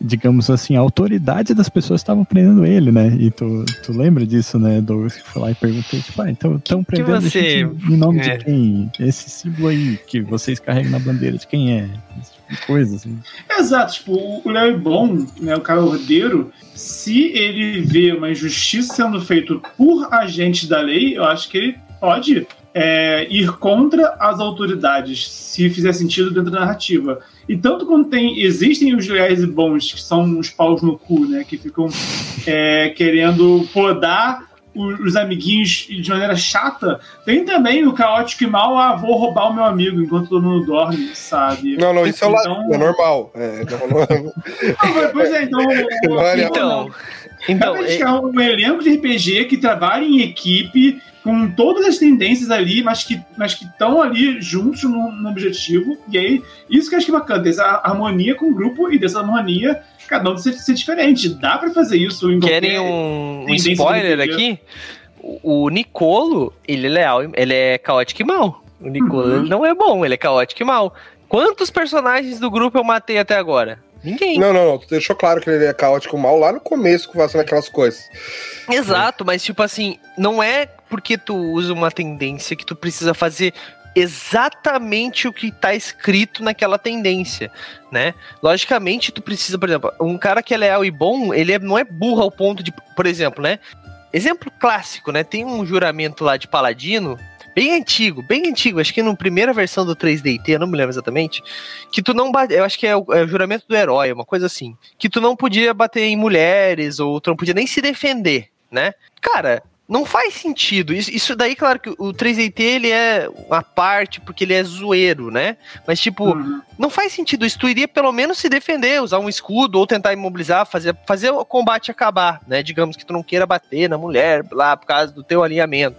digamos assim, a autoridade das pessoas estavam prendendo ele, né? E tu, tu lembra disso, né, Douglas? Que foi lá e perguntei, tipo, ah, então estão que prendendo a você- gente em nome é. de quem? Esse símbolo aí que vocês carregam na bandeira, de quem é? Esse tipo de coisa, assim. Exato, tipo, o- o Léo é bom, né, o cara ordeiro, se ele vê uma injustiça sendo feita por agentes da lei, eu acho que ele pode é, ir contra as autoridades, se fizer sentido dentro da narrativa. E tanto quando tem, existem os leais e bons, que são os paus no cu, né, que ficam é, querendo podar o- os amiguinhos de maneira chata, tem também o caótico e mal, ah, vou roubar o meu amigo enquanto todo mundo dorme, sabe? Não, não, isso é, o Então- lado, é normal. É, não, não é- Não, pois é, então. Olha- Então, então Realmente é- é um elenco de RPG que trabalha em equipe, com todas as tendências ali, mas que mas que estão ali juntos no, no objetivo. E aí, isso que eu acho que é bacana, essa harmonia com o grupo e dessa harmonia, cada um ser, ser diferente. Dá pra fazer isso em querem um, um spoiler aqui? O, o Nicolo, ele é leal, ele é caótico e mal. O Nicolo Uhum. não é bom, ele é caótico e mal. Quantos personagens do grupo eu matei até agora? Ninguém. Não, não, não. Tu deixou claro que ele é caótico mal lá no começo, fazendo aquelas coisas. Exato, mas tipo assim, não é porque tu usa uma tendência que tu precisa fazer exatamente o que tá escrito naquela tendência, né? Logicamente, tu precisa, por exemplo, um cara que é leal e bom, ele é- não é burro ao ponto de, por exemplo, né? Exemplo clássico, né? Tem um juramento lá de paladino, bem antigo, bem antigo, acho que na primeira versão do 3DT, eu não me lembro exatamente, que tu não bate, eu acho que é o, é o juramento do herói, uma coisa assim, que tu não podia bater em mulheres, ou tu não podia nem se defender, né? Cara, não faz sentido. Isso, isso daí, claro que o 3DT ele é uma parte porque ele é zoeiro, né? Mas tipo, Uhum. não faz sentido isso. Tu iria pelo menos se defender, usar um escudo ou tentar imobilizar, fazer, fazer o combate acabar, né? Digamos que tu não queira bater na mulher lá por causa do teu alinhamento.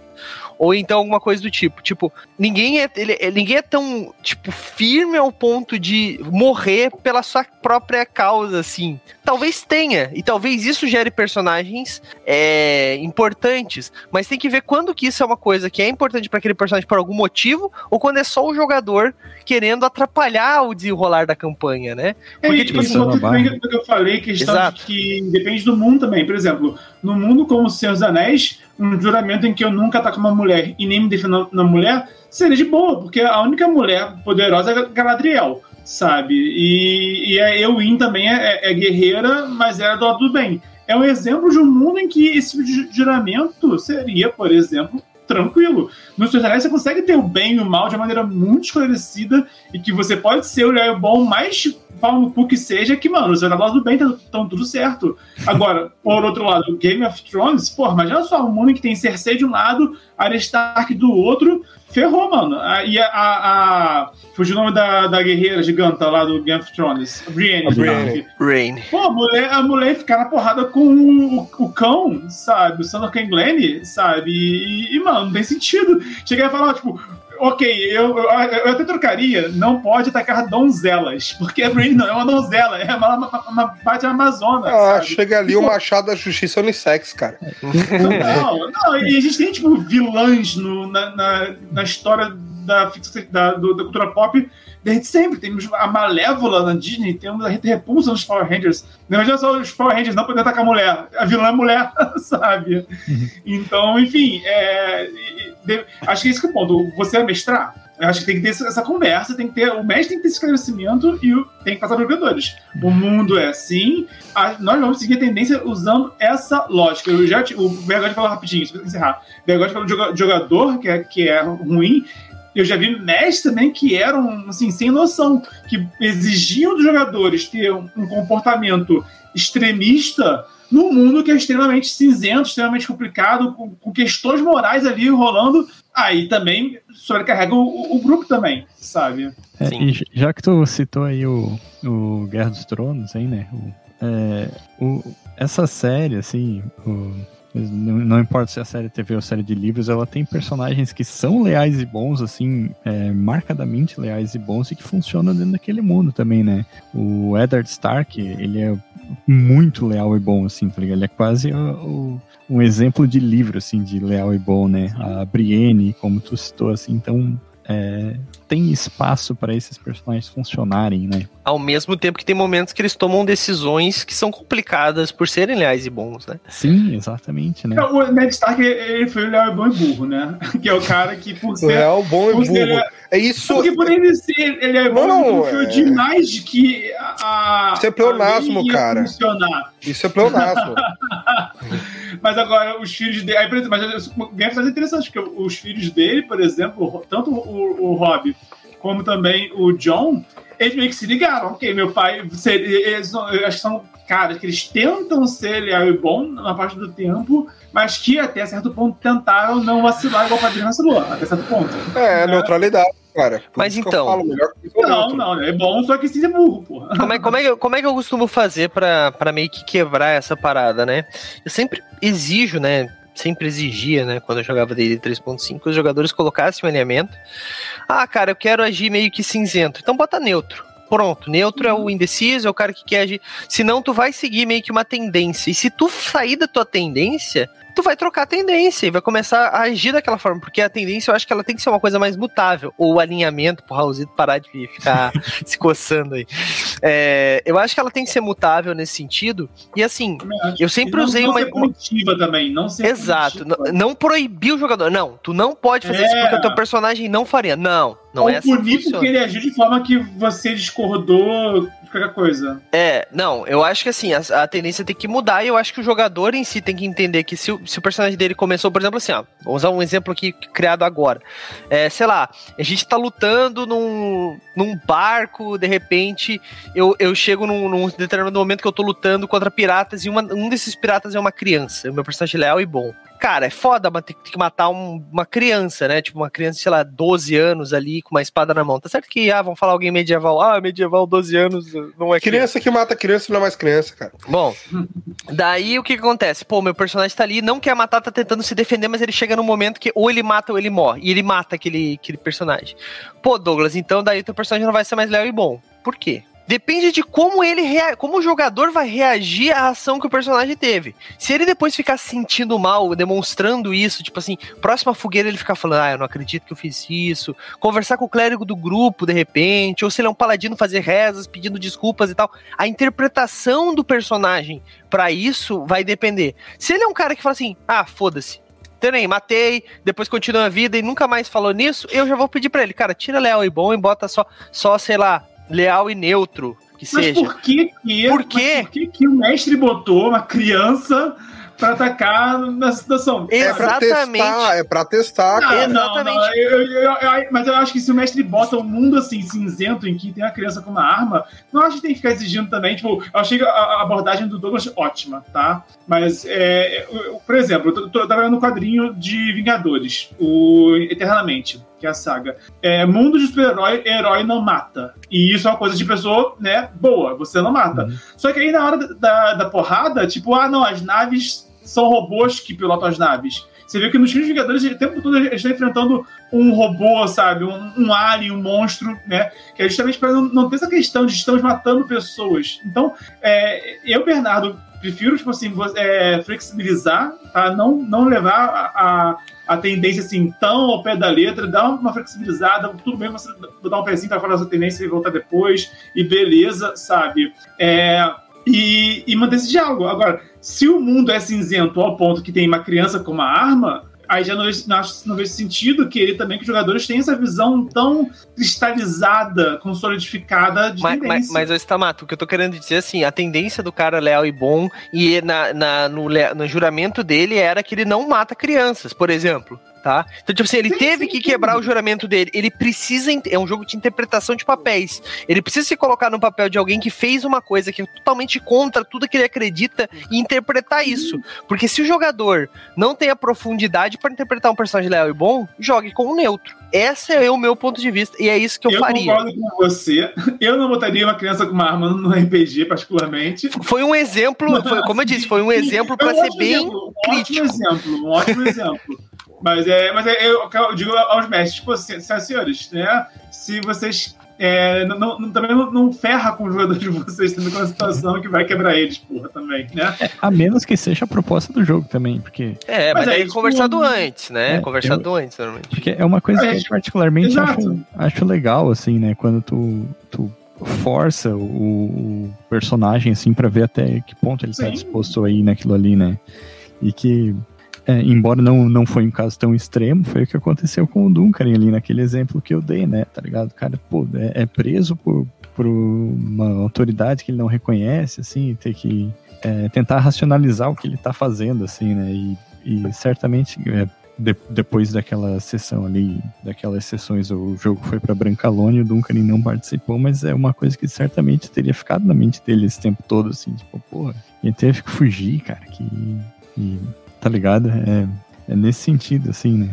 Ou então alguma coisa do tipo. Tipo, ninguém é, ele, ninguém é tão, tipo, firme ao ponto de morrer pela sua própria causa, assim. Talvez tenha, e talvez isso gere personagens é, importantes, mas tem que ver quando que isso é uma coisa que é importante para aquele personagem por algum motivo, ou quando é só o jogador querendo atrapalhar o desenrolar da campanha, né? Porque, É, tipo, isso é barra. bem que eu falei, questão Exato. de que depende do mundo também. Por exemplo, no mundo como o Senhor dos Anéis, um juramento em que eu nunca ataco uma mulher e nem me defendo na mulher seria de boa, porque a única mulher poderosa é Galadriel, sabe? E, e a Eowyn também é, é guerreira, mas é do lado do bem. É um exemplo de um mundo em que esse tipo de juramento seria, por exemplo, tranquilo. No Anéis você consegue ter o bem e o mal de uma maneira muito esclarecida e que você pode ser o leal bom mais pau no cu que seja, que, mano, os vai do bem, estão tudo certo. Agora, por outro lado, Game of Thrones, pô, imagina só, um mundo que tem Cersei de um lado, Arya Stark do outro, ferrou, mano. E a, a, a. Fugiu o nome da, da guerreira giganta lá do Game of Thrones. Brienne. Brienne. Brienne. Pô, a mulher, a mulher ficar na porrada com o, o cão, sabe? O Sandor Glenn, sabe? E, e, mano, não tem sentido. Cheguei a falar, tipo, ok, eu, eu, eu, até trocaria, não pode atacar donzelas, porque a Brienne não é uma donzela, é uma, uma, uma bate amazona. Ah, sabe? chega ali o Machado da Justiça unissex, cara. Não, não, e a gente tem, tipo, vilãs no, na, na, na história da, da, do, da cultura pop desde sempre. Temos a Malévola na Disney, temos a Rita Repulsa nos Power Rangers. Não imagina só os Power Rangers não poder atacar a mulher. A vilã é mulher, sabe? Uhum. Então, enfim, é, acho que esse que é o ponto. Você é mestrar? Eu acho que tem que ter essa conversa, tem que ter, o mestre tem que ter esse esclarecimento e tem que passar para os jogadores. O mundo é assim, a, nós vamos seguir a tendência usando essa lógica. Eu já, o Vergote falou rapidinho, para encerrar. O Vergote falou de jogador, que é, que é ruim, eu já vi mestres também que eram assim, sem noção, que exigiam dos jogadores ter um comportamento extremista num mundo que é extremamente cinzento, extremamente complicado, com, com questões morais ali rolando. Aí também sobrecarrega o, o grupo também, sabe? É, já que tu citou aí o, o Guerra dos Tronos, aí, né? O, é, o, essa série, assim, o, não, importa se é a série TV ou série de livros, ela tem personagens que são leais e bons, assim, é, marcadamente leais e bons e que funcionam dentro daquele mundo também, né? O Eddard Stark, ele é muito leal e bom, assim, tá ligado? Ele é quase o, o, um exemplo de livro, assim, de leal e bom, né? A Brienne, como tu citou, assim, então é, tem espaço para esses personagens funcionarem, né? Ao mesmo tempo que tem momentos que eles tomam decisões que são complicadas por serem leais e bons, né? Sim, exatamente, né? O Ned Stark, ele foi leal, bom e burro, né? Que é o cara que, por ser... Leal, bom e burro. É, é isso... Porque por ele ser, ele é bom não, e burro, é... demais que a... Isso é pleonasmo, cara. Funcionar. Isso é pleonasmo. mas agora, os filhos dele... Aí, mas o é interessante, porque os filhos dele, por exemplo, tanto o, o Rob como também o John, eles meio que se ligaram. Ok, meu pai, eles, eu acho que são caras que eles tentam ser leal e bom na parte do tempo, mas que até certo ponto tentaram não vacilar igual o Padrinho vacilou, até certo ponto. É, né? neutralidade. Cara, mas então. Falo, não, não, é bom, só que sim é burro, porra. Como é, como, é, como é que eu costumo fazer pra, pra meio que quebrar essa parada, né? Eu sempre exijo, né? Sempre exigia, né, quando eu jogava D&D 3.5, os jogadores colocassem um alinhamento. Ah, cara, eu quero agir meio que cinzento. Então bota neutro. Pronto, neutro é o indeciso, é o cara que quer agir. Senão tu vai seguir meio que uma tendência. E se tu sair da tua tendência, tu vai trocar a tendência e vai começar a agir daquela forma, porque a tendência eu acho que ela tem que ser uma coisa mais mutável, ou o alinhamento, pro Raulzito parar de ficar se coçando aí. É, eu acho que ela tem que ser mutável nesse sentido, e assim, eu sempre não, usei não uma. Punitiva também, não ser Exato, não, não proibir o jogador, não, tu não pode fazer é. isso porque o teu personagem não faria, não, não ou é assim. punir porque ele agiu de forma que você discordou qualquer coisa. É, não, eu acho que assim, a, a, tendência tem que mudar e eu acho que o jogador em si tem que entender que se o, se o personagem dele começou, por exemplo, assim, ó, vamos usar um exemplo aqui criado agora. É, sei lá, a gente tá lutando num, num barco, de repente eu, eu chego num, num determinado momento que eu tô lutando contra piratas e uma, um desses piratas é uma criança, o meu personagem é leal e bom cara, é foda ter que matar um, uma criança, né? Tipo, uma criança, sei lá, 12 anos ali, com uma espada na mão. Tá certo que, ah, vão falar alguém medieval. Ah, medieval, 12 anos, não é criança. Criança que mata criança não é mais criança, cara. Bom, daí o que, que acontece? Pô, meu personagem tá ali, não quer matar, tá tentando se defender, mas ele chega num momento que ou ele mata ou ele morre. E ele mata aquele, aquele personagem. Pô, Douglas, então daí teu personagem não vai ser mais leal e bom. Por quê? Depende de como ele rea... como o jogador vai reagir à ação que o personagem teve. Se ele depois ficar se sentindo mal, demonstrando isso, tipo assim, próxima fogueira ele ficar falando, ah, eu não acredito que eu fiz isso, conversar com o clérigo do grupo de repente, ou se ele é um paladino fazer rezas, pedindo desculpas e tal, a interpretação do personagem para isso vai depender. Se ele é um cara que fala assim, ah, foda-se, Terei, matei, depois continua a vida e nunca mais falou nisso, eu já vou pedir para ele, cara, tira leal e bom e bota só, só sei lá, leal e neutro que mas seja. Por que que, por quê? por que, que o mestre botou uma criança pra atacar na situação. É pra Exatamente. testar, é pra testar, Não, cara. não, Exatamente. não, eu- eu- eu- eu- mas eu acho que se o mestre bota um mundo assim, cinzento, em que tem a criança com uma arma, não acho que tem que ficar exigindo também. Tipo, eu achei a, a abordagem do Douglas ótima, tá? Mas, é, por exemplo, eu, tô, tô, vendo um quadrinho de Vingadores, o Eternamente, que é a saga. É, mundo de super-herói, herói não mata. E isso é uma coisa de pessoa, né, boa, você não mata. Só que aí na hora da, da porrada, tipo, ah, não, as naves são robôs que pilotam as naves. Você vê que nos filmes Vingadores, o tempo todo eles estão enfrentando um robô, sabe? Um, um alien, um monstro, né? Que é justamente para não, não ter essa questão de estamos matando pessoas. Então, é, eu, Bernardo, prefiro, tipo assim, é, flexibilizar, tá? Não, não levar a, a, a tendência assim tão ao pé da letra, dar uma flexibilizada, tudo bem você botar um pezinho pra fora sua tendência e voltar depois, e beleza, sabe? É, e, e manter esse diálogo. Agora, se o mundo é cinzento ao ponto que tem uma criança com uma arma, aí já não vejo, não, não vejo sentido querer também que os jogadores tenham essa visão tão cristalizada, consolidificada de Mas, mas, mas ô, Stamato, o que eu tô querendo dizer assim, a tendência do cara leal e bom e na, na- no, no juramento dele era que ele não mata crianças, por exemplo. Tá? Então, tipo assim, ele Sim, teve sim, que sim. quebrar o juramento dele. Ele precisa. É um jogo de interpretação de papéis. Ele precisa se colocar no papel de alguém que fez uma coisa que é totalmente contra tudo que ele acredita e interpretar isso. Porque se o jogador não tem a profundidade para interpretar um personagem leal e bom, jogue com um neutro. Esse é o meu ponto de vista. E é isso que eu, eu faria. concordo com você. Eu não botaria uma criança com uma arma no RPG, particularmente. Foi um exemplo, foi- como eu disse, foi um exemplo para ser bem exemplo, um crítico. Ótimo exemplo, um ótimo exemplo. Mas, é, mas é, eu, eu digo aos mestres, tipo, se- senhoras senhores, né? Se vocês é, não, não- também não, não ferra com os jogadores de vocês, tendo uma situação que vai quebrar eles, porra, também, né? A menos que seja a proposta do jogo também, porque, É, Mas mas, é aí isso, conversado um- antes, né? É, conversado antes, normalmente. porque é uma coisa É, que eu particularmente exato. acho, acho legal, assim, né? Quando tu, tu força o, o personagem, assim, pra ver até que ponto ele tá Sim. disposto aí naquilo ali, né? E que, é, embora não, não foi um caso tão extremo, foi o que aconteceu com o Duncan ali naquele exemplo que eu dei, né? Tá ligado? O cara, pô, é, é preso por, por uma autoridade que ele não reconhece, assim, ter que é, tentar racionalizar o que ele tá fazendo, assim, né? E, e certamente, é, de- depois daquela sessão ali, daquelas sessões, o jogo foi pra Brancalônia, o Duncan não participou, mas é uma coisa que certamente teria ficado na mente dele esse tempo todo, assim, tipo, porra, ele teve que fugir, cara, que... E, tá ligado? É, é nesse sentido, assim, né?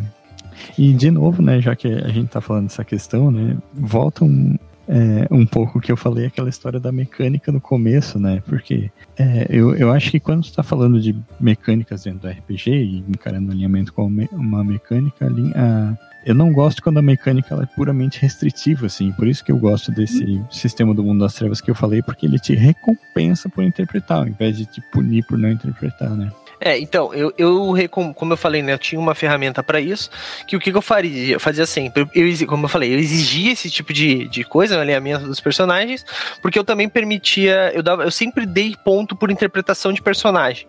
E, de novo, né, já que a gente tá falando dessa questão, né, volta um, é, um pouco que eu falei, aquela história da mecânica no começo, né, porque é, eu, eu acho que quando tu tá falando de mecânicas dentro do RPG e encarando alinhamento com uma mecânica a- eu não gosto quando a mecânica é puramente restritiva, assim, por isso que eu gosto desse sistema do mundo das trevas que eu falei, porque ele te recompensa por interpretar, ao invés de te punir por não interpretar, né. É, então, eu, eu como eu falei, né, eu tinha uma ferramenta para isso, que o que, que eu faria? Eu fazia sempre, eu, como eu falei, eu exigia esse tipo de, de coisa no alinhamento dos personagens, porque eu também permitia, eu, dava, eu sempre dei ponto por interpretação de personagem.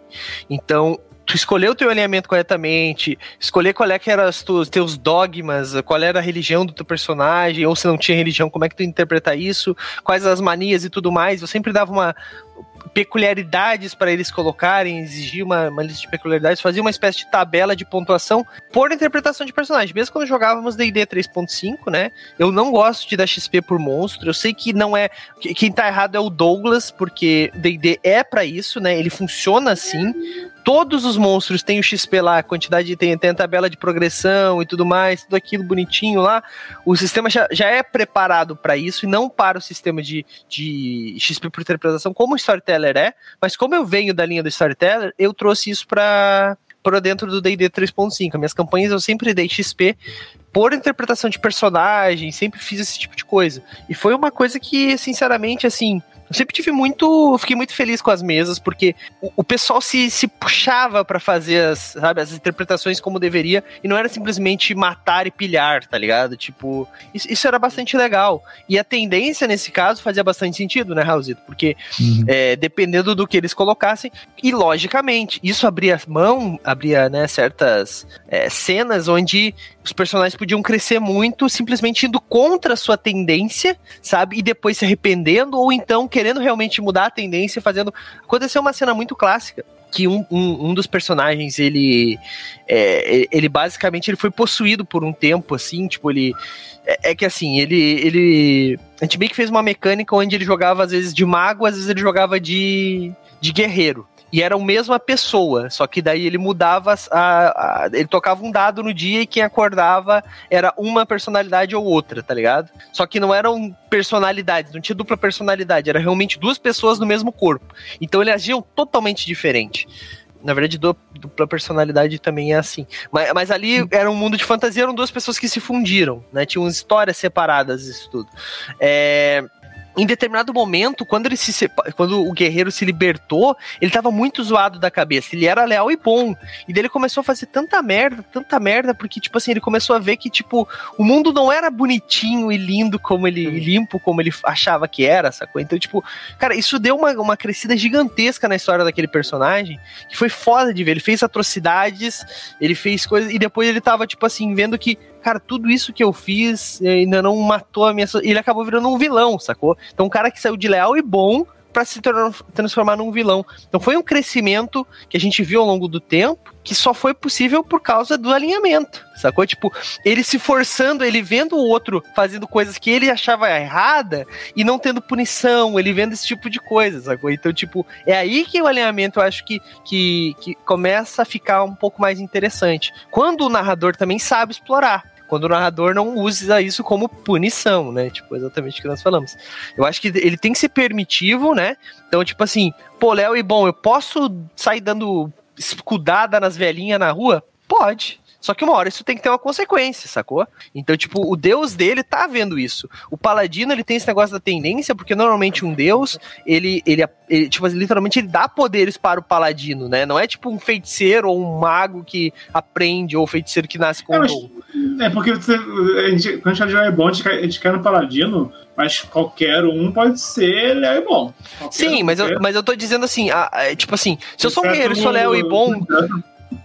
Então, tu escolher o teu alinhamento corretamente, escolher qual é que eram os teus dogmas, qual era a religião do teu personagem, ou se não tinha religião, como é que tu interpreta isso, quais as manias e tudo mais, eu sempre dava uma peculiaridades para eles colocarem, exigir uma, uma lista de peculiaridades, fazia uma espécie de tabela de pontuação por interpretação de personagem. Mesmo quando jogávamos D&D 3.5, né? Eu não gosto de dar XP por monstro. Eu sei que não é que- quem tá errado é o Douglas, porque D&D é para isso, né? Ele funciona assim. Todos os monstros têm o XP lá, a quantidade tem, tem a tabela de progressão e tudo mais, tudo aquilo bonitinho lá. O sistema já, já é preparado para isso e não para o sistema de, de XP por interpretação, como o Storyteller é. Mas como eu venho da linha do Storyteller, eu trouxe isso para para dentro do D&D 3.5. As minhas campanhas eu sempre dei XP por interpretação de personagem, sempre fiz esse tipo de coisa. E foi uma coisa que, sinceramente, assim, eu sempre tive muito. Fiquei muito feliz com as mesas, porque o, o pessoal se, se puxava pra fazer as, sabe, as interpretações como deveria, e não era simplesmente matar e pilhar, tá ligado? Tipo, isso, isso era bastante legal. E a tendência, nesse caso, fazia bastante sentido, né, Raulzito? Porque Uhum. é, dependendo do que eles colocassem. E, logicamente, isso abria mão, abria né, certas é, cenas onde os personagens podiam crescer muito simplesmente indo contra a sua tendência, sabe? E depois se arrependendo, ou então querendo realmente mudar a tendência, fazendo. Aconteceu uma cena muito clássica. que um, um, um dos personagens, ele, é, ele basicamente ele foi possuído por um tempo, assim, tipo, ele... É, é, que assim, ele, ele... A gente meio que fez uma mecânica onde ele jogava às vezes de mago, às vezes ele jogava de, de guerreiro e era a mesma pessoa, só que daí ele mudava, a, a, ele tocava um dado no dia e quem acordava era uma personalidade ou outra, tá ligado? Só que não eram personalidades, não tinha dupla personalidade, era realmente duas pessoas no mesmo corpo. Então eles agiam totalmente diferente. Na verdade, dupla personalidade também é assim. Mas, mas ali era um mundo de fantasia, eram duas pessoas que se fundiram, né? Tinham histórias separadas, isso tudo. É, em determinado momento, quando ele se quando o guerreiro se libertou, ele tava muito zoado da cabeça. Ele era leal e bom. E daí ele começou a fazer tanta merda, tanta merda, porque, tipo assim, ele começou a ver que, tipo, o mundo não era bonitinho e lindo como ele, e limpo como ele achava que era, sacou? Então, tipo, cara, isso deu uma, uma crescida gigantesca na história daquele personagem, que foi foda de ver. Ele fez atrocidades, ele fez coisas, e depois ele tava, tipo assim, vendo que cara, tudo isso que eu fiz ainda não matou a minha. Ele acabou virando um vilão, sacou? Então, um cara que saiu de leal e bom para se transformar num vilão. Então foi um crescimento que a gente viu ao longo do tempo que só foi possível por causa do alinhamento, sacou? Tipo, ele se forçando, ele vendo o outro fazendo coisas que ele achava errada e não tendo punição, ele vendo esse tipo de coisa, sacou? Então, tipo, é aí que o alinhamento eu acho que, que, que começa a ficar um pouco mais interessante. Quando o narrador também sabe explorar quando o narrador não usa isso como punição, né? Tipo, exatamente o que nós falamos. Eu acho que ele tem que ser permitivo, né? Então, tipo assim, pô, Léo e bom, eu posso sair dando escudada nas velhinhas na rua? Pode. Só que uma hora isso tem que ter uma consequência, sacou? Então, tipo, o deus dele tá vendo isso. O paladino, ele tem esse negócio da tendência, porque normalmente um deus, ele, ele, ele tipo, literalmente ele dá poderes para o paladino, né? Não é tipo um feiticeiro ou um mago que aprende, ou um feiticeiro que nasce com mas, É, porque você, a gente, quando a gente fala de é bom, a gente, a gente quer no paladino, mas qualquer um pode ser leal e bom. Qualquer Sim, mas, eu, mas eu tô dizendo assim, a, a, tipo assim, se eu sou um guerreiro e sou leal e bom,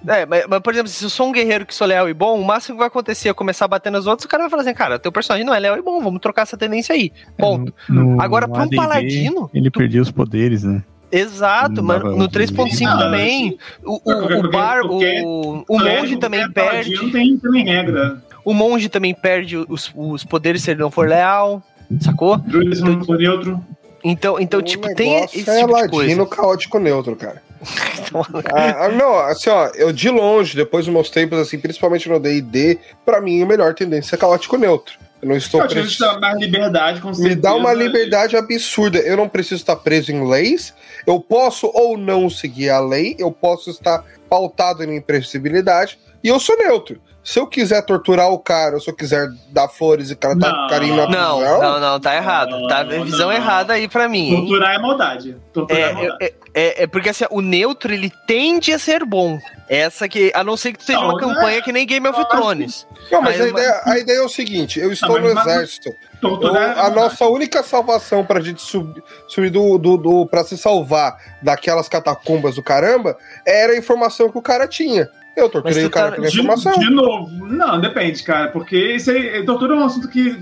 é, mas, mas, por exemplo, se eu sou um guerreiro que sou leal e bom, o máximo que vai acontecer é começar a bater nos outros, o cara vai falar assim, cara, teu personagem não é leal e bom, vamos trocar essa tendência aí. É, Ponto. É, no, Agora, para um paladino. Ele tu... perdeu os poderes, né? Exato, mano. No 3.5 também. O, o, o bar, o, o monge também perde. Tem, tem regra. O monge também perde os, os poderes se ele não for leal. Sacou? Druidismo então, neutro. Então, então tipo, tem esse tipo é de coisa. caótico neutro, cara. ah, não, assim, ó, eu de longe, depois dos meus tempos, assim, principalmente no D&D, pra mim a melhor tendência é caótico neutro. Eu não estou preso. mais liberdade, com Me dá uma liberdade absurda. Eu não preciso estar preso em leis. Eu posso ou não seguir a lei. Eu posso estar pautado em imprevisibilidade. E eu sou neutro. Se eu quiser torturar o cara, ou se eu quiser dar flores e cara tá carinho na Não, prisão, não, não, tá errado. Não, tá visão não. errada aí pra mim. Torturar é maldade. Torturar é, é maldade. É, é, é, porque assim, o neutro ele tende a ser bom. Essa que, a não ser que seja uma campanha que nem Game of Thrones. Não, mas, a, ideia, a ideia é o seguinte: eu estou no exército. Eu, a nossa única salvação pra gente subir, subir do, do, do, pra se salvar daquelas catacumbas do caramba era a informação que o cara tinha. Eu torturei o cara tá, pela informação. De novo, não, depende, cara, porque isso aí, tortura é um assunto que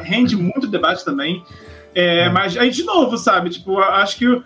rende muito debate também. É, hum. Mas aí, de novo, sabe? Tipo, acho que o,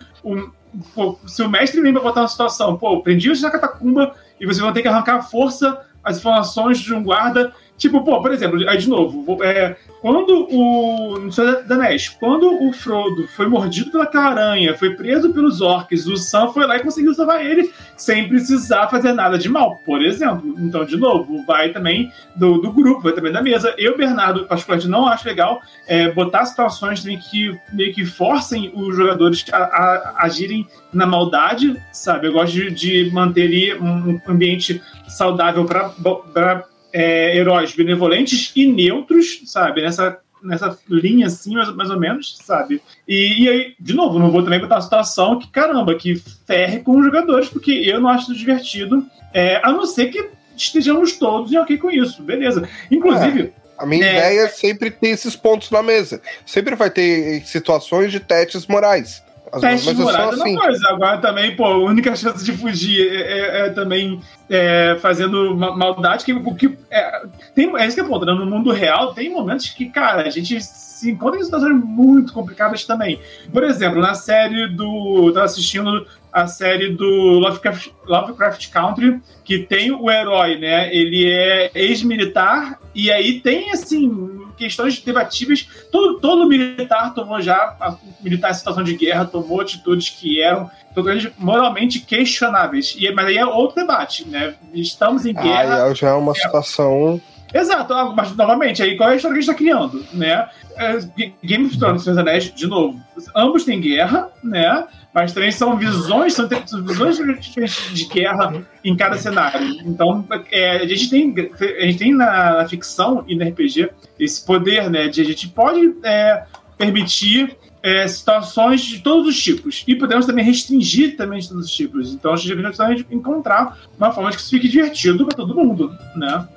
o, se o mestre vem pra botar uma situação, pô, prendi você na catacumba e vocês vão ter que arrancar a força as informações de um guarda Tipo, pô, por exemplo, aí de novo, é, quando o. Não sei da Anéis, quando o Frodo foi mordido pelaquela aranha, foi preso pelos orcs, o Sam foi lá e conseguiu salvar ele sem precisar fazer nada de mal, por exemplo. Então, de novo, vai também do, do grupo, vai também da mesa. Eu, Bernardo, particularmente, não acho legal é, botar situações também que meio que forcem os jogadores a, a, a agirem na maldade, sabe? Eu gosto de, de manter ali um ambiente saudável para é, heróis benevolentes e neutros, sabe? Nessa, nessa linha assim, mais, mais ou menos, sabe? E, e, aí, de novo, não vou também botar a situação que, caramba, que ferre com os jogadores, porque eu não acho divertido, é, a não ser que estejamos todos em ok com isso, beleza. Inclusive. É. A minha é, ideia é sempre ter esses pontos na mesa. Sempre vai ter situações de testes morais. Teste de morais é assim. coisa. Agora também, pô, a única chance de fugir é, é, é também é, fazendo maldade. Que, que, é, tem, é isso que é ponto. Né? No mundo real, tem momentos que, cara, a gente se encontra em situações muito complicadas também. Por exemplo, na série do. Eu tava assistindo a série do Lovecraft, Lovecraft Country, que tem o herói, né? Ele é ex-militar, e aí tem, assim, questões debatíveis. Todo, todo militar tomou já, militar em situação de guerra, tomou atitudes que eram totalmente moralmente questionáveis. E, mas aí é outro debate, né? Estamos em guerra. Ah, já é uma situação. Exato, ah, mas novamente, aí qual é a história que a gente está criando, né? É, Game of Thrones e Senhor Anéis, de novo, ambos têm guerra, né? Mas também são visões, são, visões de guerra em cada cenário. Então, é, a gente tem, a gente tem na, na, ficção e no RPG esse poder, né? De a gente pode é, permitir é, situações de todos os tipos. E podemos também restringir também de todos os tipos. Então, a gente deve encontrar uma forma de que isso fique divertido para todo mundo, né?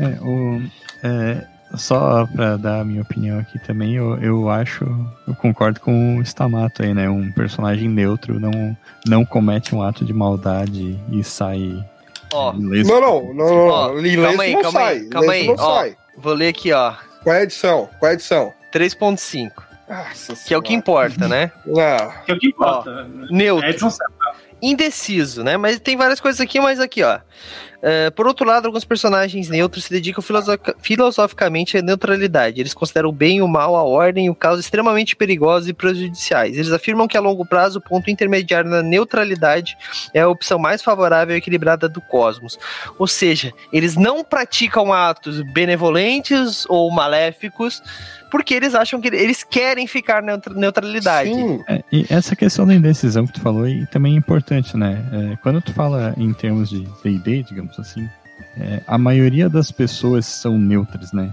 É, o, é, só para dar a minha opinião aqui também, eu, eu acho, eu concordo com o Stamato aí, né? Um personagem neutro não, não comete um ato de maldade e sai. Ó, ileso. Não, não, não, não. Ó, ileso calma aí, não calma sai. aí, calma aí. não Ó, sai. vou ler aqui, ó. Qual é a edição? Qual é a edição? 3.5, Nossa que é o que importa, né? Ah, Que é o que importa. Neutro. É, indeciso, né? Mas tem várias coisas aqui, mas aqui, ó. É, por outro lado, alguns personagens neutros se dedicam filosofi- filosoficamente à neutralidade. Eles consideram o bem, o mal, a ordem e o caos extremamente perigosos e prejudiciais. Eles afirmam que a longo prazo o ponto intermediário na neutralidade é a opção mais favorável e equilibrada do cosmos. Ou seja, eles não praticam atos benevolentes ou maléficos porque eles acham que eles querem ficar na neutra- neutralidade. sim. É, e essa questão da indecisão que tu falou e também é importante, né? É, quando tu fala em termos de D&D, digamos assim, é, a maioria das pessoas são neutras, né?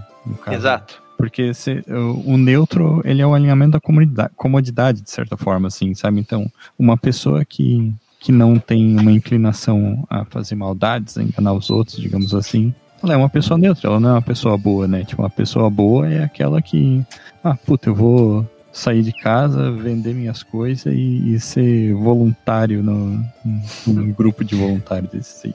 Exato. Porque se- o, o neutro, ele é o alinhamento da comodidade, comodidade, de certa forma, assim, sabe? Então, uma pessoa que, que não tem uma inclinação a fazer maldades, a enganar os outros, digamos assim, ela é uma pessoa neutra, ela não é uma pessoa boa, né? Tipo, uma pessoa boa é aquela que, ah, puta, eu vou sair de casa, vender minhas coisas e, e ser voluntário no, num grupo de voluntários desses aí,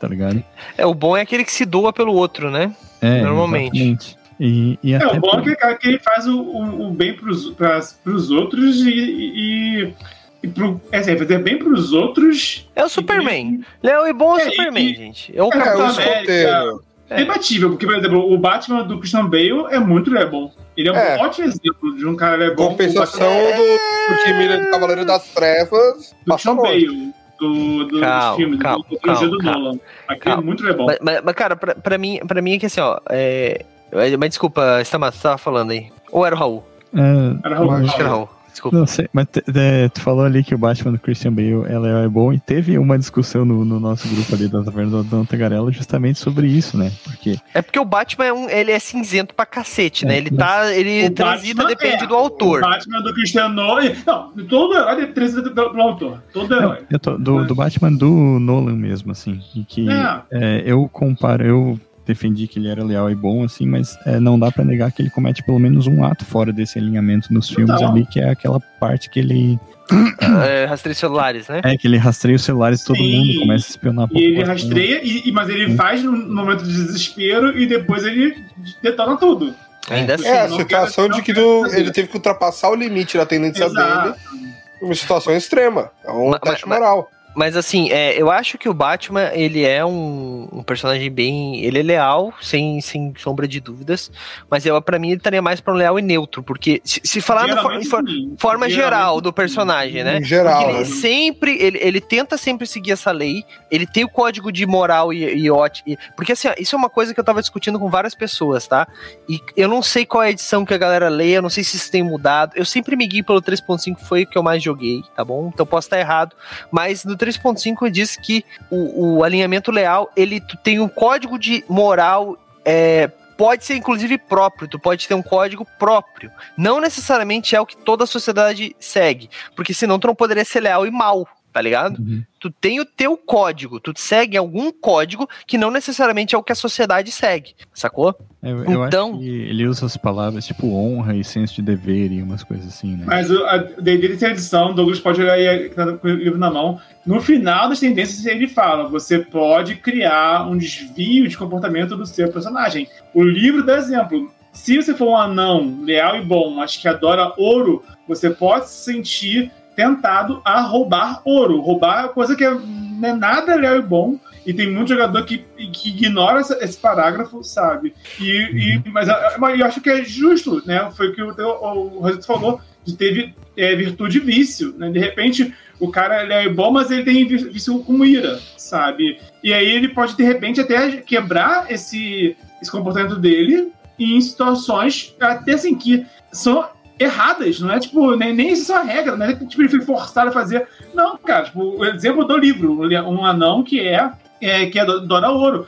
tá ligado? É, o bom é aquele que se doa pelo outro, né? É, Normalmente. exatamente. E, e É, o bom é aquele cara que ele faz o, o, o bem pros, pras, pros outros e. e, e pro, é assim, fazer bem pros outros. É o Superman. Léo e bom é o É, Superman, e- gente. É o É, É, Capitão o América. escoteiro. É. Debatível, porque, por exemplo, o Batman do Christian Bale é muito é bom. Ele é um É. ótimo exemplo de um cara é bom. Compensação do, do time do Cavaleiro das Trevas. do Christian. Bale, do, do, Calma, dos filmes, calma, do, do calma, do calma. Nolan. Aqui Calma. é muito bom. Mas, mas- mas, cara, pra, pra mim, pra mim é que assim, ó. É... Mas desculpa, Stamato, você tava falando aí. Ou era o Raul? É, Era Raul. Acho que era o Raul. Desculpa. Não sei, mas te- te- tu falou ali que o Batman do Christian Bale ela é bom e teve uma discussão no, no nosso grupo ali da Taverna do Dona Tagarela justamente sobre isso, né? Porque É porque o Batman é um, ele é cinzento pra cacete, né? É, Ele tá. Ele O transita, Batman depende é, do autor. O Batman do Christian Nolan. Não, todo herói transita pelo, pelo autor. Todo Não, herói. eu tô- do, do Batman do Nolan mesmo, assim. E que É. é, eu comparo, eu defendi que ele era leal e bom, assim, mas é, não dá pra negar que ele comete pelo menos um ato fora desse alinhamento nos filmes ali, que é aquela parte que ele. É, rastreios celulares, né? É, que ele rastreia os celulares de todo Sim. mundo, começa a espionar a E ele rastreia, e, mas ele faz no, momento de desespero e depois ele detona tudo. Ainda assim. É, a situação de que do- ele teve que ultrapassar o limite da tendência Exato. dele. Uma situação extrema. É um Mas- teste mas- moral. Mas assim, é, eu acho que o Batman, ele é um, um personagem bem. Ele é leal, sem, sem sombra de dúvidas. Mas eu, pra mim, ele estaria mais pra um leal e neutro. Porque se, se falar no, for- em forma geral do personagem, né? Em geral. Porque ele né? sempre, ele, ele tenta sempre seguir essa lei, ele tem o código de moral e, e ótimo. Porque assim, ó, isso é uma coisa que eu tava discutindo com várias pessoas, tá? E eu não sei qual é a edição que a galera lê, eu não sei se isso tem mudado. Eu sempre me guio pelo 3.5, foi o que eu mais joguei, tá bom? Então posso estar errado. Mas no 3.5 diz que o, o alinhamento leal, ele tem um código de moral. É, pode ser inclusive próprio, tu pode ter um código próprio. Não necessariamente é o que toda a sociedade segue, porque senão tu não poderia ser leal e mal, tá ligado? Uhum. Tu tem o teu código, tu segue algum código que não necessariamente é o que a sociedade segue, sacou? Eu, eu Então- acho que ele usa as palavras tipo honra e senso de dever e umas coisas assim, né? Mas o- a D&D tem a edição, Douglas pode olhar aí que tá com o livro na mão. No final das tendências ele fala, você pode criar um desvio de comportamento do seu personagem. O livro dá exemplo. Se você for um anão leal e bom, mas que adora ouro, você pode se sentir tentado a roubar ouro. Roubar é coisa que não é nada leal e bom. E tem muito jogador que, que ignora essa- esse parágrafo, sabe? E, e- mas, ah, mas eu acho que é justo, né? Foi o que o, o, o Rosito falou, de ter é, virtude e vício, né? De repente, o cara ele é bom, mas ele tem vício com ira, sabe? E aí ele pode, de repente, até quebrar esse, esse comportamento dele em situações até assim que são erradas, não é tipo, nem, nem isso é uma regra, não é que tipo, ele foi forçado a fazer. Não, cara, tipo, o exemplo do livro, um anão que é, é que é do- Dora Ouro.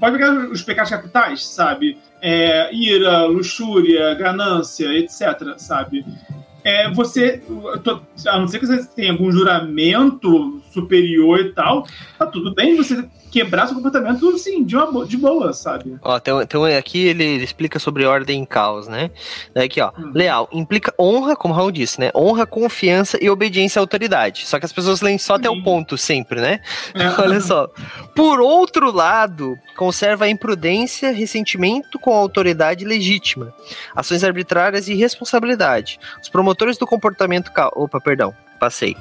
Pode pegar os pecados capitais, sabe? É, ira, luxúria, ganância, etc, sabe? É, você, a não ser que você tenha algum juramento superior e tal, tá tudo bem você quebrar seu comportamento, sim, de, uma de boa, sabe? Ó, tem, tem um- aqui ele, explica sobre ordem e caos, né? Aqui, ó. Hum. Leal implica honra, como o Raul disse, né? Honra, confiança e obediência à autoridade. Só que as pessoas leem só até o Sim. ponto sempre, né? É. Olha só. Por outro lado, conserva a imprudência, ressentimento com a autoridade legítima, ações arbitrárias e responsabilidade. Os promotores do comportamento. ca- Opa, perdão. Passei.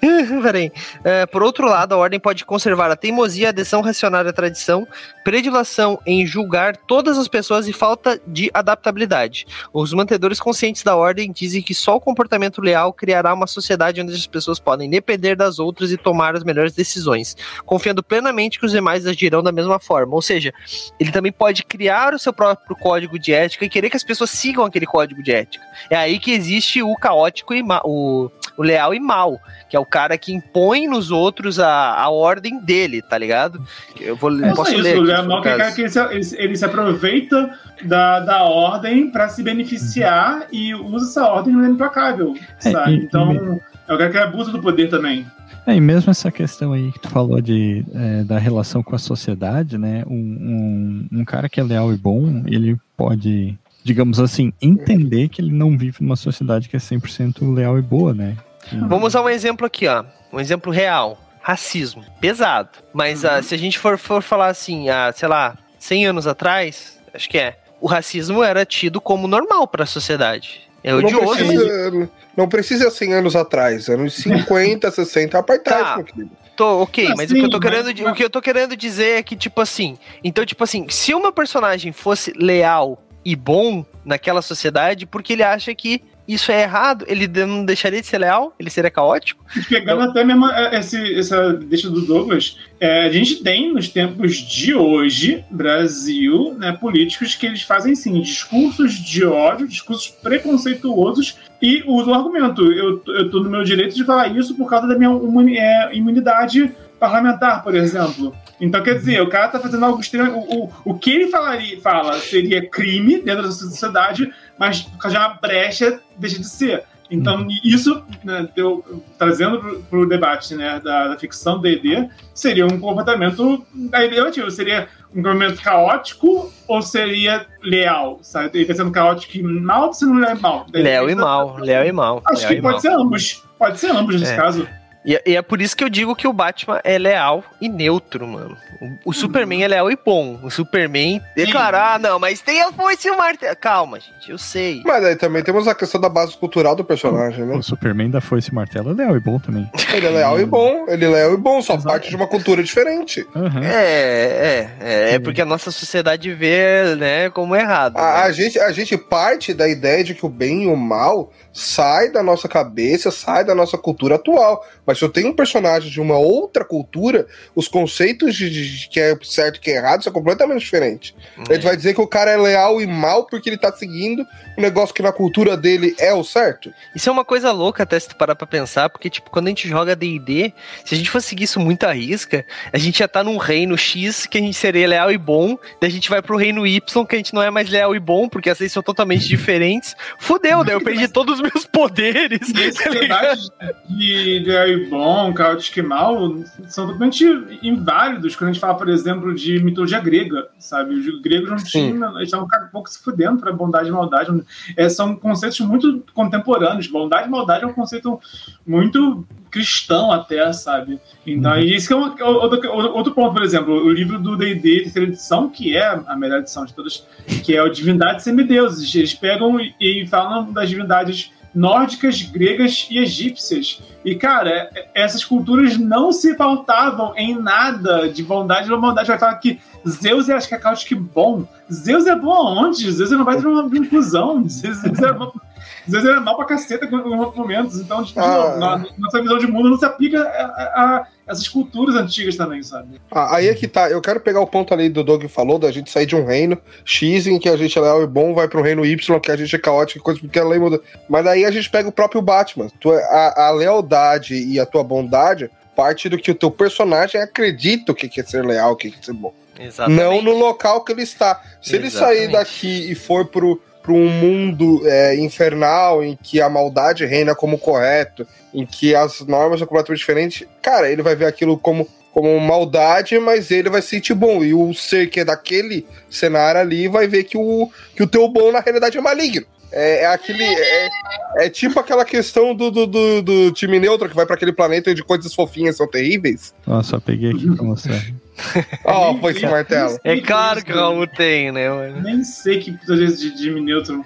Peraí. É, por outro lado, a ordem pode conservar a teimosia, a adesão racionária à tradição, predilação em julgar todas as pessoas e falta de adaptabilidade. Os mantedores conscientes da ordem dizem que só o comportamento leal criará uma sociedade onde as pessoas podem depender das outras e tomar as melhores decisões, confiando plenamente que os demais agirão da mesma forma. Ou seja, ele também pode criar o seu próprio código de ética e querer que as pessoas sigam aquele código de ética. É aí que existe o caótico e o, o leal e mal, que é o cara que impõe nos outros a, a ordem dele, tá ligado? Eu vou É posso ler. isso, o aqui, for Mal o que é que ele se, ele se- aproveita da, da ordem para se beneficiar e usa essa ordem no implacável, É, sabe? e- então, é o cara que abusa do poder também. É, e mesmo essa questão aí que tu falou de, é, da relação com a sociedade, né? Um, um, um cara que é leal e bom, ele pode, digamos assim, entender que ele não vive numa sociedade que é 100% leal e boa, né? Que- Vamos usar um exemplo aqui, ó. Um exemplo real. Racismo. Pesado. Mas ah, se a gente for, for falar assim, há, sei lá, 100 anos atrás, acho que é, o racismo era tido como normal para a sociedade. É não, odioso, mas precisa, não precisa 100 anos atrás, anos 50, 60, apartheid, Tá. meu querido. Tô, ok, Ah, mas sim, o, que eu tô mas- querendo, mas- o que eu tô querendo dizer é que, tipo assim, então, tipo assim, se uma personagem fosse leal e bom naquela sociedade, porque ele acha que isso é errado, ele não deixaria de ser leal? Ele seria caótico? Pegando até mesmo é, esse, essa deixa do Douglas, é, a gente tem nos tempos de hoje, Brasil, né, políticos que eles fazem sim discursos de ódio, discursos preconceituosos e usam o argumento. Eu, eu no meu direito de falar isso por causa da minha é, imunidade parlamentar, por exemplo. Então, quer dizer, o cara tá fazendo algo extremo. O, o, o que ele falaria, fala seria crime dentro da sociedade, mas por causa de uma brecha deixa de ser. Então, isso, né, eu, trazendo para o debate né, da, da ficção D&D, seria um comportamento relativo. Seria um comportamento caótico ou seria leal? Sabe? Ele tá sendo caótico e mal ou leal e mal? Léo e mal, Léo e mal. Acho que pode mal. ser ambos. Pode ser ambos nesse É. caso. E, e é por isso que eu digo que o Batman é leal e neutro, mano. O, o Superman é leal e bom. O Superman. É claro, ah, não, mas tem a foice e o martelo. Calma, gente, eu sei. Mas aí também temos a questão da base cultural do personagem, né? O Superman da Foice e Martelo é leal e bom também. Ele é leal e bom, ele é leal e bom, só Exato. parte de uma cultura diferente. Aham. É, é, é, é porque a nossa sociedade vê, né, como errado. A, né? a gente, a gente parte da ideia de que o bem e o mal sai da nossa cabeça, sai da nossa cultura atual. Mas se eu tenho um personagem de uma outra cultura, os conceitos de, de que é certo e que é errado são completamente diferentes. É. Ele vai dizer que o cara é leal e mal porque ele tá seguindo um negócio que na cultura dele é o certo? Isso é uma coisa louca até se tu parar pra pensar, porque, tipo, quando a gente joga D&D, se a gente fosse seguir isso muito à risca, a gente já tá num reino X que a gente seria leal e bom, daí a gente vai pro reino Y que a gente não é mais leal e bom, porque as leis são totalmente diferentes. Fudeu, daí eu perdi todos os meus poderes. Esse tá de Gary bom, caótico e mal são totalmente inválidos quando a gente fala, por exemplo, de mitologia grega, sabe? Os gregos não tinham, eles estavam um pouco se fudendo para bondade e maldade. É, são conceitos muito contemporâneos. Bondade e maldade é um conceito muito cristão até, sabe? Então, e isso é uma- outro, outro ponto, por exemplo, o livro do D&D, terceira edição, que é a melhor edição de todas, que é o Divindade e Semideuses. Eles pegam e, e falam das divindades nórdicas, gregas e egípcias. E, cara, essas culturas não se pautavam em nada de bondade ou maldade. Vai falar que Zeus é, acho que é caótico bom. Zeus é bom aonde? Zeus não vai ter uma inclusão. Zeus é bom às vezes era mal pra caceta em alguns momentos. Então, tipo, ah. na, nossa visão de mundo não se aplica a, a, essas culturas antigas também, sabe? Ah, aí é que tá. Eu quero pegar o ponto ali do Doug falou, da gente sair de um reino X em que a gente é leal e bom, vai pro reino Y, que a gente é caótico e coisa porque a lei muda. Mas aí a gente pega o próprio Batman. a, a lealdade e a tua bondade parte do que o teu personagem acredita o que é ser leal, o que é ser bom. Exatamente. Não no local que ele está. Se Exatamente. ele sair daqui e for pro para um mundo é, infernal em que a maldade reina como correto, em que as normas são completamente diferentes, cara, ele vai ver aquilo como, como maldade, mas ele vai sentir bom. E o ser que é daquele cenário ali vai ver que o, que o teu bom na realidade é maligno. É, é aquele. É, é, tipo aquela questão do, do, do, do time neutro que vai para aquele planeta onde coisas fofinhas são terríveis. Nossa, só peguei aqui pra mostrar. Ó, oh, foi esse martelo. É claro que o Raul tem, né, mano? Nem sei que vezes de Jimmy Neutron.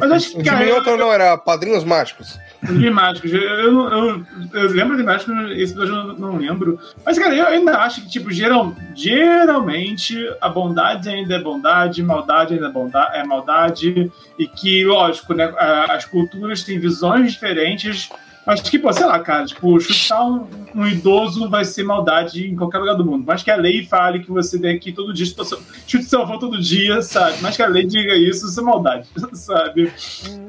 Mas acho que. Jimmy Neutron não era Padrinhos Mágicos. De mágicos. Eu, eu, eu, eu, lembro de mágicos, esse episódio eu não, lembro. Mas, cara, eu ainda acho que, tipo, geral, geralmente a bondade ainda é bondade, maldade ainda é, bondade, é maldade. E que, lógico, né, as culturas têm visões diferentes mas, tipo, sei lá, cara, tipo, chutar um, um, idoso vai ser maldade em qualquer lugar do mundo. Mas que a lei fale que você tem que todo dia chute seu avô todo dia, sabe? Mas que a lei diga isso, isso é maldade, sabe?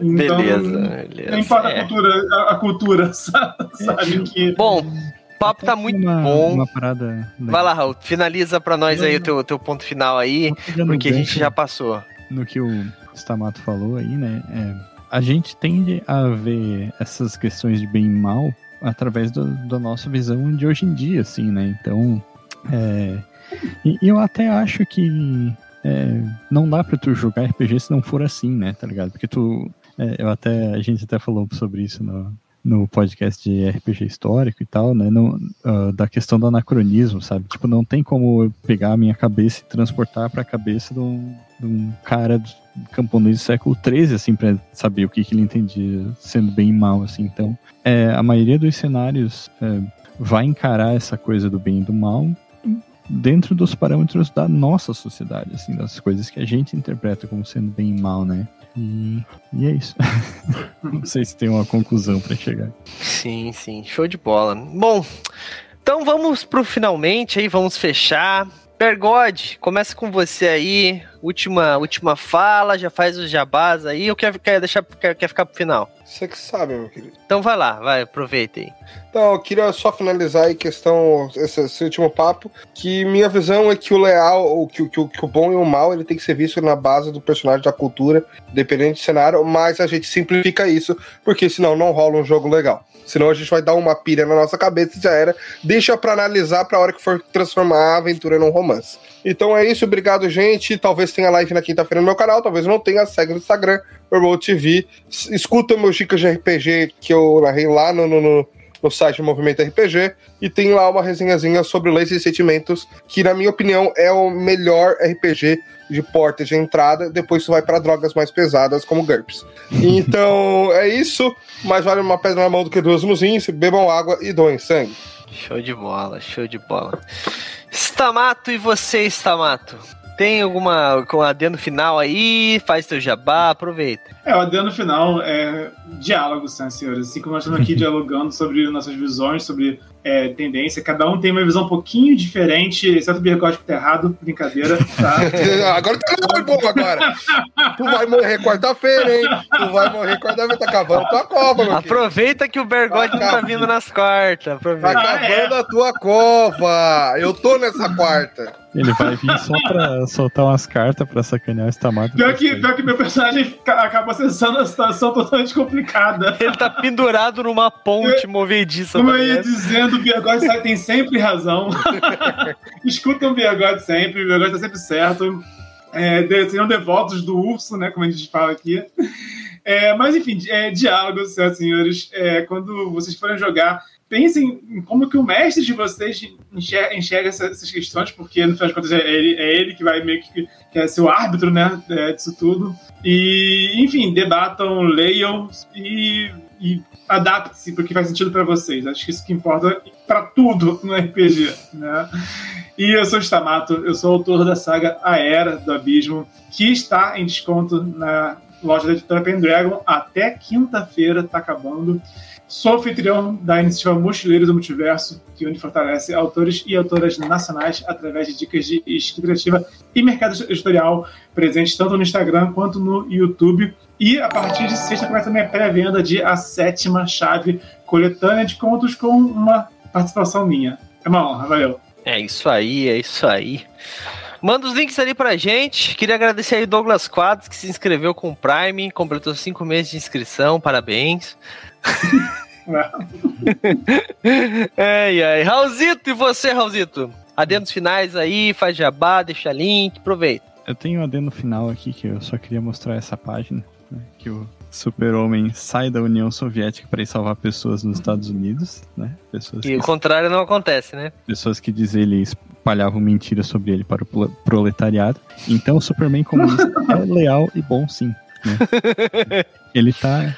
Então, beleza, beleza. Não importa é. a cultura, a, a cultura, sabe? Que... Bom, o papo tá muito uma, bom. Uma parada Vai lá, Raul, finaliza pra nós aí o teu, teu ponto final aí, porque a gente já passou. No que o Stamato falou aí, né? É a gente tende a ver essas questões de bem e mal através do, da nossa visão de hoje em dia, assim, né? Então, é, e, eu até acho que é, não dá pra tu jogar RPG se não for assim, né? Tá ligado? Porque tu, é, eu até, a gente até falou sobre isso no, no podcast de RPG histórico e tal, né? No, uh, da questão do anacronismo, sabe? Tipo, não tem como eu pegar a minha cabeça e transportar para a cabeça de um, de um cara camponês do século XIII, assim, para saber o que, que ele entendia sendo bem e mal, assim. Então, é, a maioria dos cenários é, vai encarar essa coisa do bem e do mal dentro dos parâmetros da nossa sociedade, assim, das coisas que a gente interpreta como sendo bem e mal, né? E, e é isso. Não sei se tem uma conclusão para chegar. Sim, sim, show de bola. Bom, então vamos pro finalmente aí, vamos fechar. Pergode, começa com você aí. Última, última fala, já faz os jabás aí. Eu quero, quero deixar, quer, quer ficar pro final. Você que sabe, meu querido. Então vai lá, vai, aproveita aí. Então, eu queria só finalizar aí questão, esse, esse, último papo, que minha visão é que o leal, o, que, que, que o bom e o mal, ele tem que ser visto na base do personagem da cultura, dependente do cenário, mas a gente simplifica isso, porque senão não rola um jogo legal. Senão a gente vai dar uma pilha na nossa cabeça e já era. Deixa para analisar pra hora que for transformar a aventura num romance. Então é isso, obrigado, gente. Talvez tenha live na quinta-feira no meu canal, talvez não tenha. Segue no Instagram, World TV. Escuta meus dicas de RPG que eu narrei lá no, no, no no site Movimento RPG e tem lá uma resenhazinha sobre leis e sentimentos, que na minha opinião é o melhor RPG de porta de entrada, depois tu vai para drogas mais pesadas como GURPS. Então é isso, mais vale uma pedra na mão do que duas no bebam água e doem sangue. Show de bola, show de bola. Stamato e você, Stamato? Tem alguma com adendo final aí? Faz teu jabá, aproveita. É, o adendo final é diálogo, senhores. Assim como nós estamos aqui dialogando sobre nossas visões, sobre é, tendência. Cada um tem uma visão um pouquinho diferente, exceto o Birgótico tá errado, brincadeira, tá? agora tá bom agora. tu vai morrer quarta-feira, hein? Tu vai morrer quarta-feira, tá acabando tua cova, meu Aproveita que o Bergote tá não tá vindo nas quartas. Aproveita. Tá acabando a tua cova. Eu tô nessa quarta. Ele vai vir só pra soltar umas cartas pra sacanear o Stamato. Pior que, pior que meu personagem acaba acessando a situação totalmente complicada. Ele tá pendurado numa ponte movediça. Como eu ia dizendo, o Bigode tem sempre razão. Escutam o Bigode sempre, o Bigode tá sempre certo. É, sejam devotos do urso, né? Como a gente fala aqui. É, mas enfim, é, diálogos, senhoras senhores. É, quando vocês forem jogar, pensem em como que o mestre de vocês enxerga, enxerga essas, questões, porque no final de contas é ele, é ele que vai meio que, que é ser o árbitro, né, é, disso tudo. E, enfim, debatam, leiam e, e adapte-se porque faz sentido para vocês. Acho que isso que importa para tudo no RPG, né? E eu sou Stamato, eu sou autor da saga A Era do Abismo, que está em desconto na loja da editora Pendragon até quinta-feira, está acabando. Sou anfitrião da iniciativa Mochileiros do Multiverso, que onde fortalece autores e autoras nacionais através de dicas de escrita criativa e mercado editorial presentes tanto no Instagram quanto no YouTube. E a partir de sexta começa também a pré-venda de A Sétima Chave, coletânea de contos com uma participação minha. É uma honra, valeu. É isso aí, é isso aí. Manda os links ali pra gente. Queria agradecer aí Douglas Quadros, que se inscreveu com o Prime, completou cinco meses de inscrição, parabéns. ai, ai. Raulzito, e você, Raulzito? Adendos finais aí, faz jabá, deixa link, aproveita. Eu tenho um adendo final aqui que eu só queria mostrar essa página, né, que o super-homem sai da União Soviética para ir salvar pessoas nos Estados Unidos, né? Pessoas e que, o contrário não acontece, né? Pessoas que diz ele espalhavam mentiras sobre ele para o proletariado. Então o Superman comunista é leal e bom sim. Né? ele tá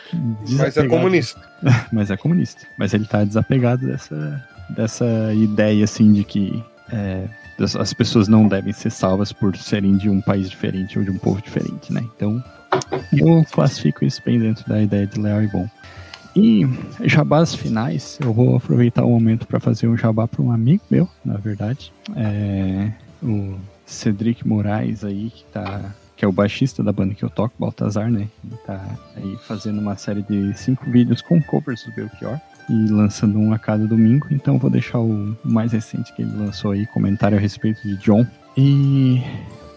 Mas é comunista. Mas é comunista. Mas ele tá desapegado dessa, dessa ideia assim de que é, as pessoas não devem ser salvas por serem de um país diferente ou de um povo diferente, né? Então, eu classifico isso bem dentro da ideia de leal e bom. E jabás finais, eu vou aproveitar o momento para fazer um jabá para um amigo meu, na verdade. É o Cedric Moraes aí, que tá que é o baixista da banda que eu toco, Baltazar, né? Ele tá aí fazendo uma série de cinco vídeos com covers do Belchior e lançando um a cada domingo. Então vou deixar o mais recente que ele lançou aí, comentário a respeito de John. E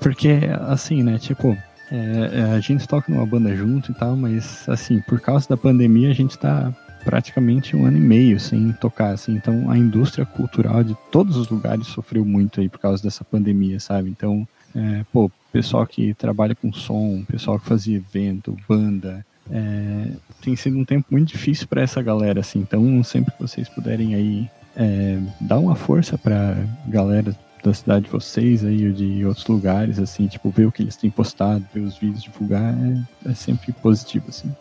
porque assim, né? Tipo, é, é, a gente toca numa banda junto e tal, mas assim, por causa da pandemia a gente tá praticamente um ano e meio sem tocar, assim. Então a indústria cultural de todos os lugares sofreu muito aí por causa dessa pandemia, sabe? Então, é, pô, pessoal que trabalha com som, pessoal que fazia evento, banda, é, tem sido um tempo muito difícil para essa galera, assim. Então, sempre que vocês puderem aí é, dar uma força para galera da cidade de vocês aí ou de outros lugares, assim, tipo, ver o que eles têm postado, ver os vídeos, divulgar, é, é sempre positivo, assim.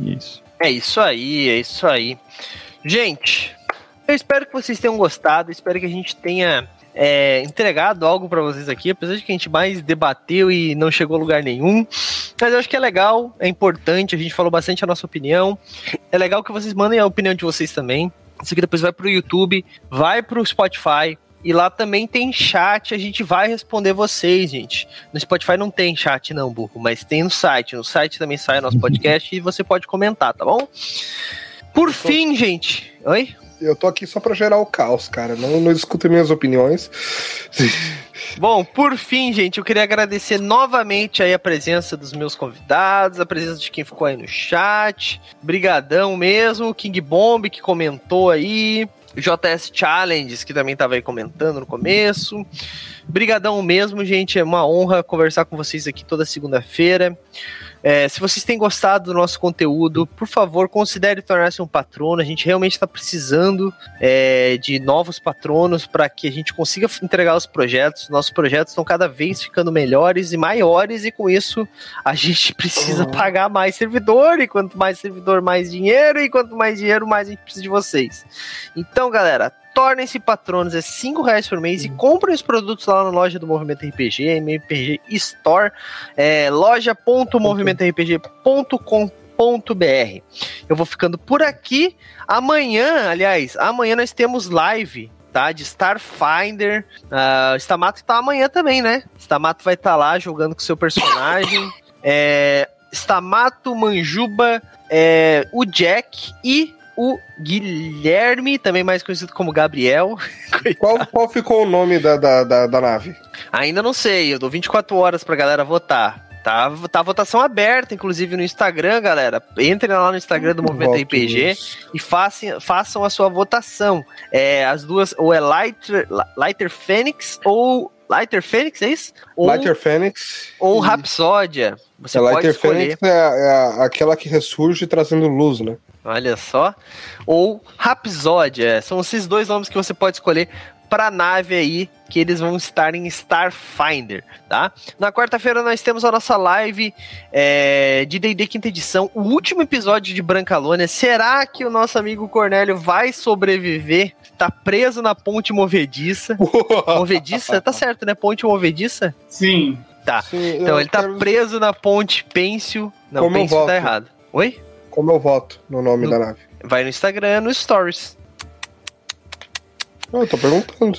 E é isso. É isso aí, é isso aí. Gente, eu espero que vocês tenham gostado, espero que a gente tenha é, entregado algo para vocês aqui, apesar de que a gente mais debateu e não chegou a lugar nenhum. Mas eu acho que é legal, é importante, a gente falou bastante a nossa opinião. É legal que vocês mandem a opinião de vocês também. Isso aqui depois vai pro YouTube, vai pro Spotify, e lá também tem chat, a gente vai responder vocês, gente. No Spotify não tem chat, não, burro, mas tem no site. No site também sai o nosso podcast e você pode comentar, tá bom? Por fim, gente. Oi? Eu tô aqui só pra gerar o caos, cara. Não, não escutem minhas opiniões. Bom, por fim, gente, eu queria agradecer novamente aí a presença dos meus convidados, a presença de quem ficou aí no chat. Brigadão mesmo, King Bomb que comentou aí. JS Challenges, que também estava aí comentando no começo. Brigadão mesmo, gente. É uma honra conversar com vocês aqui toda segunda-feira. É, se vocês têm gostado do nosso conteúdo, por favor, considere tornar-se um patrono. A gente realmente está precisando é, de novos patronos para que a gente consiga entregar os projetos. Nossos projetos estão cada vez ficando melhores e maiores, e com isso a gente precisa uhum. pagar mais servidor. E quanto mais servidor, mais dinheiro. E quanto mais dinheiro, mais a gente precisa de vocês. Então, galera, tornem-se patronos, é 5 reais por mês e comprem os produtos lá na loja do Movimento RPG, MPG Store, é, loja.movimentorpg.com.br. Eu vou ficando por aqui. Amanhã, aliás, amanhã nós temos live tá? De Starfinder. Uh, Stamato tá amanhã também, né? Stamato vai estar tá lá jogando com seu personagem. é, Stamato, Manjuba, é, o Jack e o Guilherme, também mais conhecido como Gabriel. Qual, qual ficou o nome da, da, da, da, nave? Ainda não sei, eu dou 24 horas pra galera votar. Tá, tá a votação aberta, inclusive no Instagram, galera. Entrem lá no Instagram do Movimento Voto RPG isso. e façam, façam a sua votação. É, as duas, ou é Lighter, Lighter Fênix ou Lighter Fênix, é isso? Ou, Lighter Fênix. Ou e... Rapsódia. Você a pode Lighter escolher. Fênix é, é, aquela que ressurge trazendo luz, né? Olha só. Ou Rhapsody, é, são esses dois nomes que você pode escolher para a nave aí que eles vão estar em Starfinder, tá? Na quarta-feira nós temos a nossa live é, de D&D quinta edição, o último episódio de Brancalônia. Será que o nosso amigo Cornélio vai sobreviver? Tá preso na ponte movediça. movediça? Tá certo, né? Ponte movediça? Sim. Tá. Sim, Então ele tá quero- preso na ponte Pêncil. Não, Como Pêncil voto. tá errado. Oi? Como eu voto no nome No- da nave? Vai no Instagram, no Stories. Não, eu tô perguntando.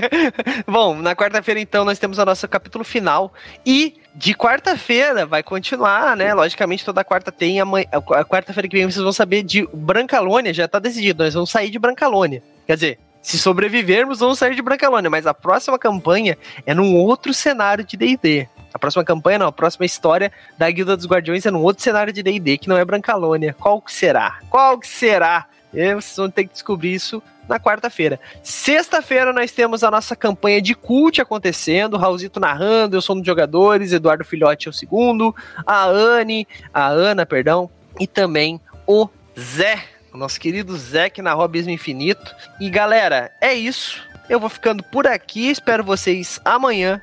Bom, na quarta-feira então nós temos o nosso capítulo final e de quarta-feira vai continuar, né? Logicamente toda quarta tem amanhã, a quarta-feira que vem vocês vão saber de Brancalônia, já tá decidido, nós vamos sair de Brancalônia. Quer dizer, se sobrevivermos, vamos sair de Brancalônia, mas a próxima campanha é num outro cenário de D&D. A próxima campanha não, a próxima história da Guilda dos Guardiões é num outro cenário de D&D que não é Brancalônia. Qual que será? Qual que será? E vocês vão ter que descobrir isso na quarta-feira. Sexta-feira nós temos a nossa campanha de cult acontecendo, Raulzito narrando, eu sou um dos jogadores, Eduardo Filhote é o segundo, a Anne, a Ana, perdão, e também o Zé, o nosso querido Zé que narrou Abismo Infinito. E galera, é isso. Eu vou ficando por aqui, espero vocês amanhã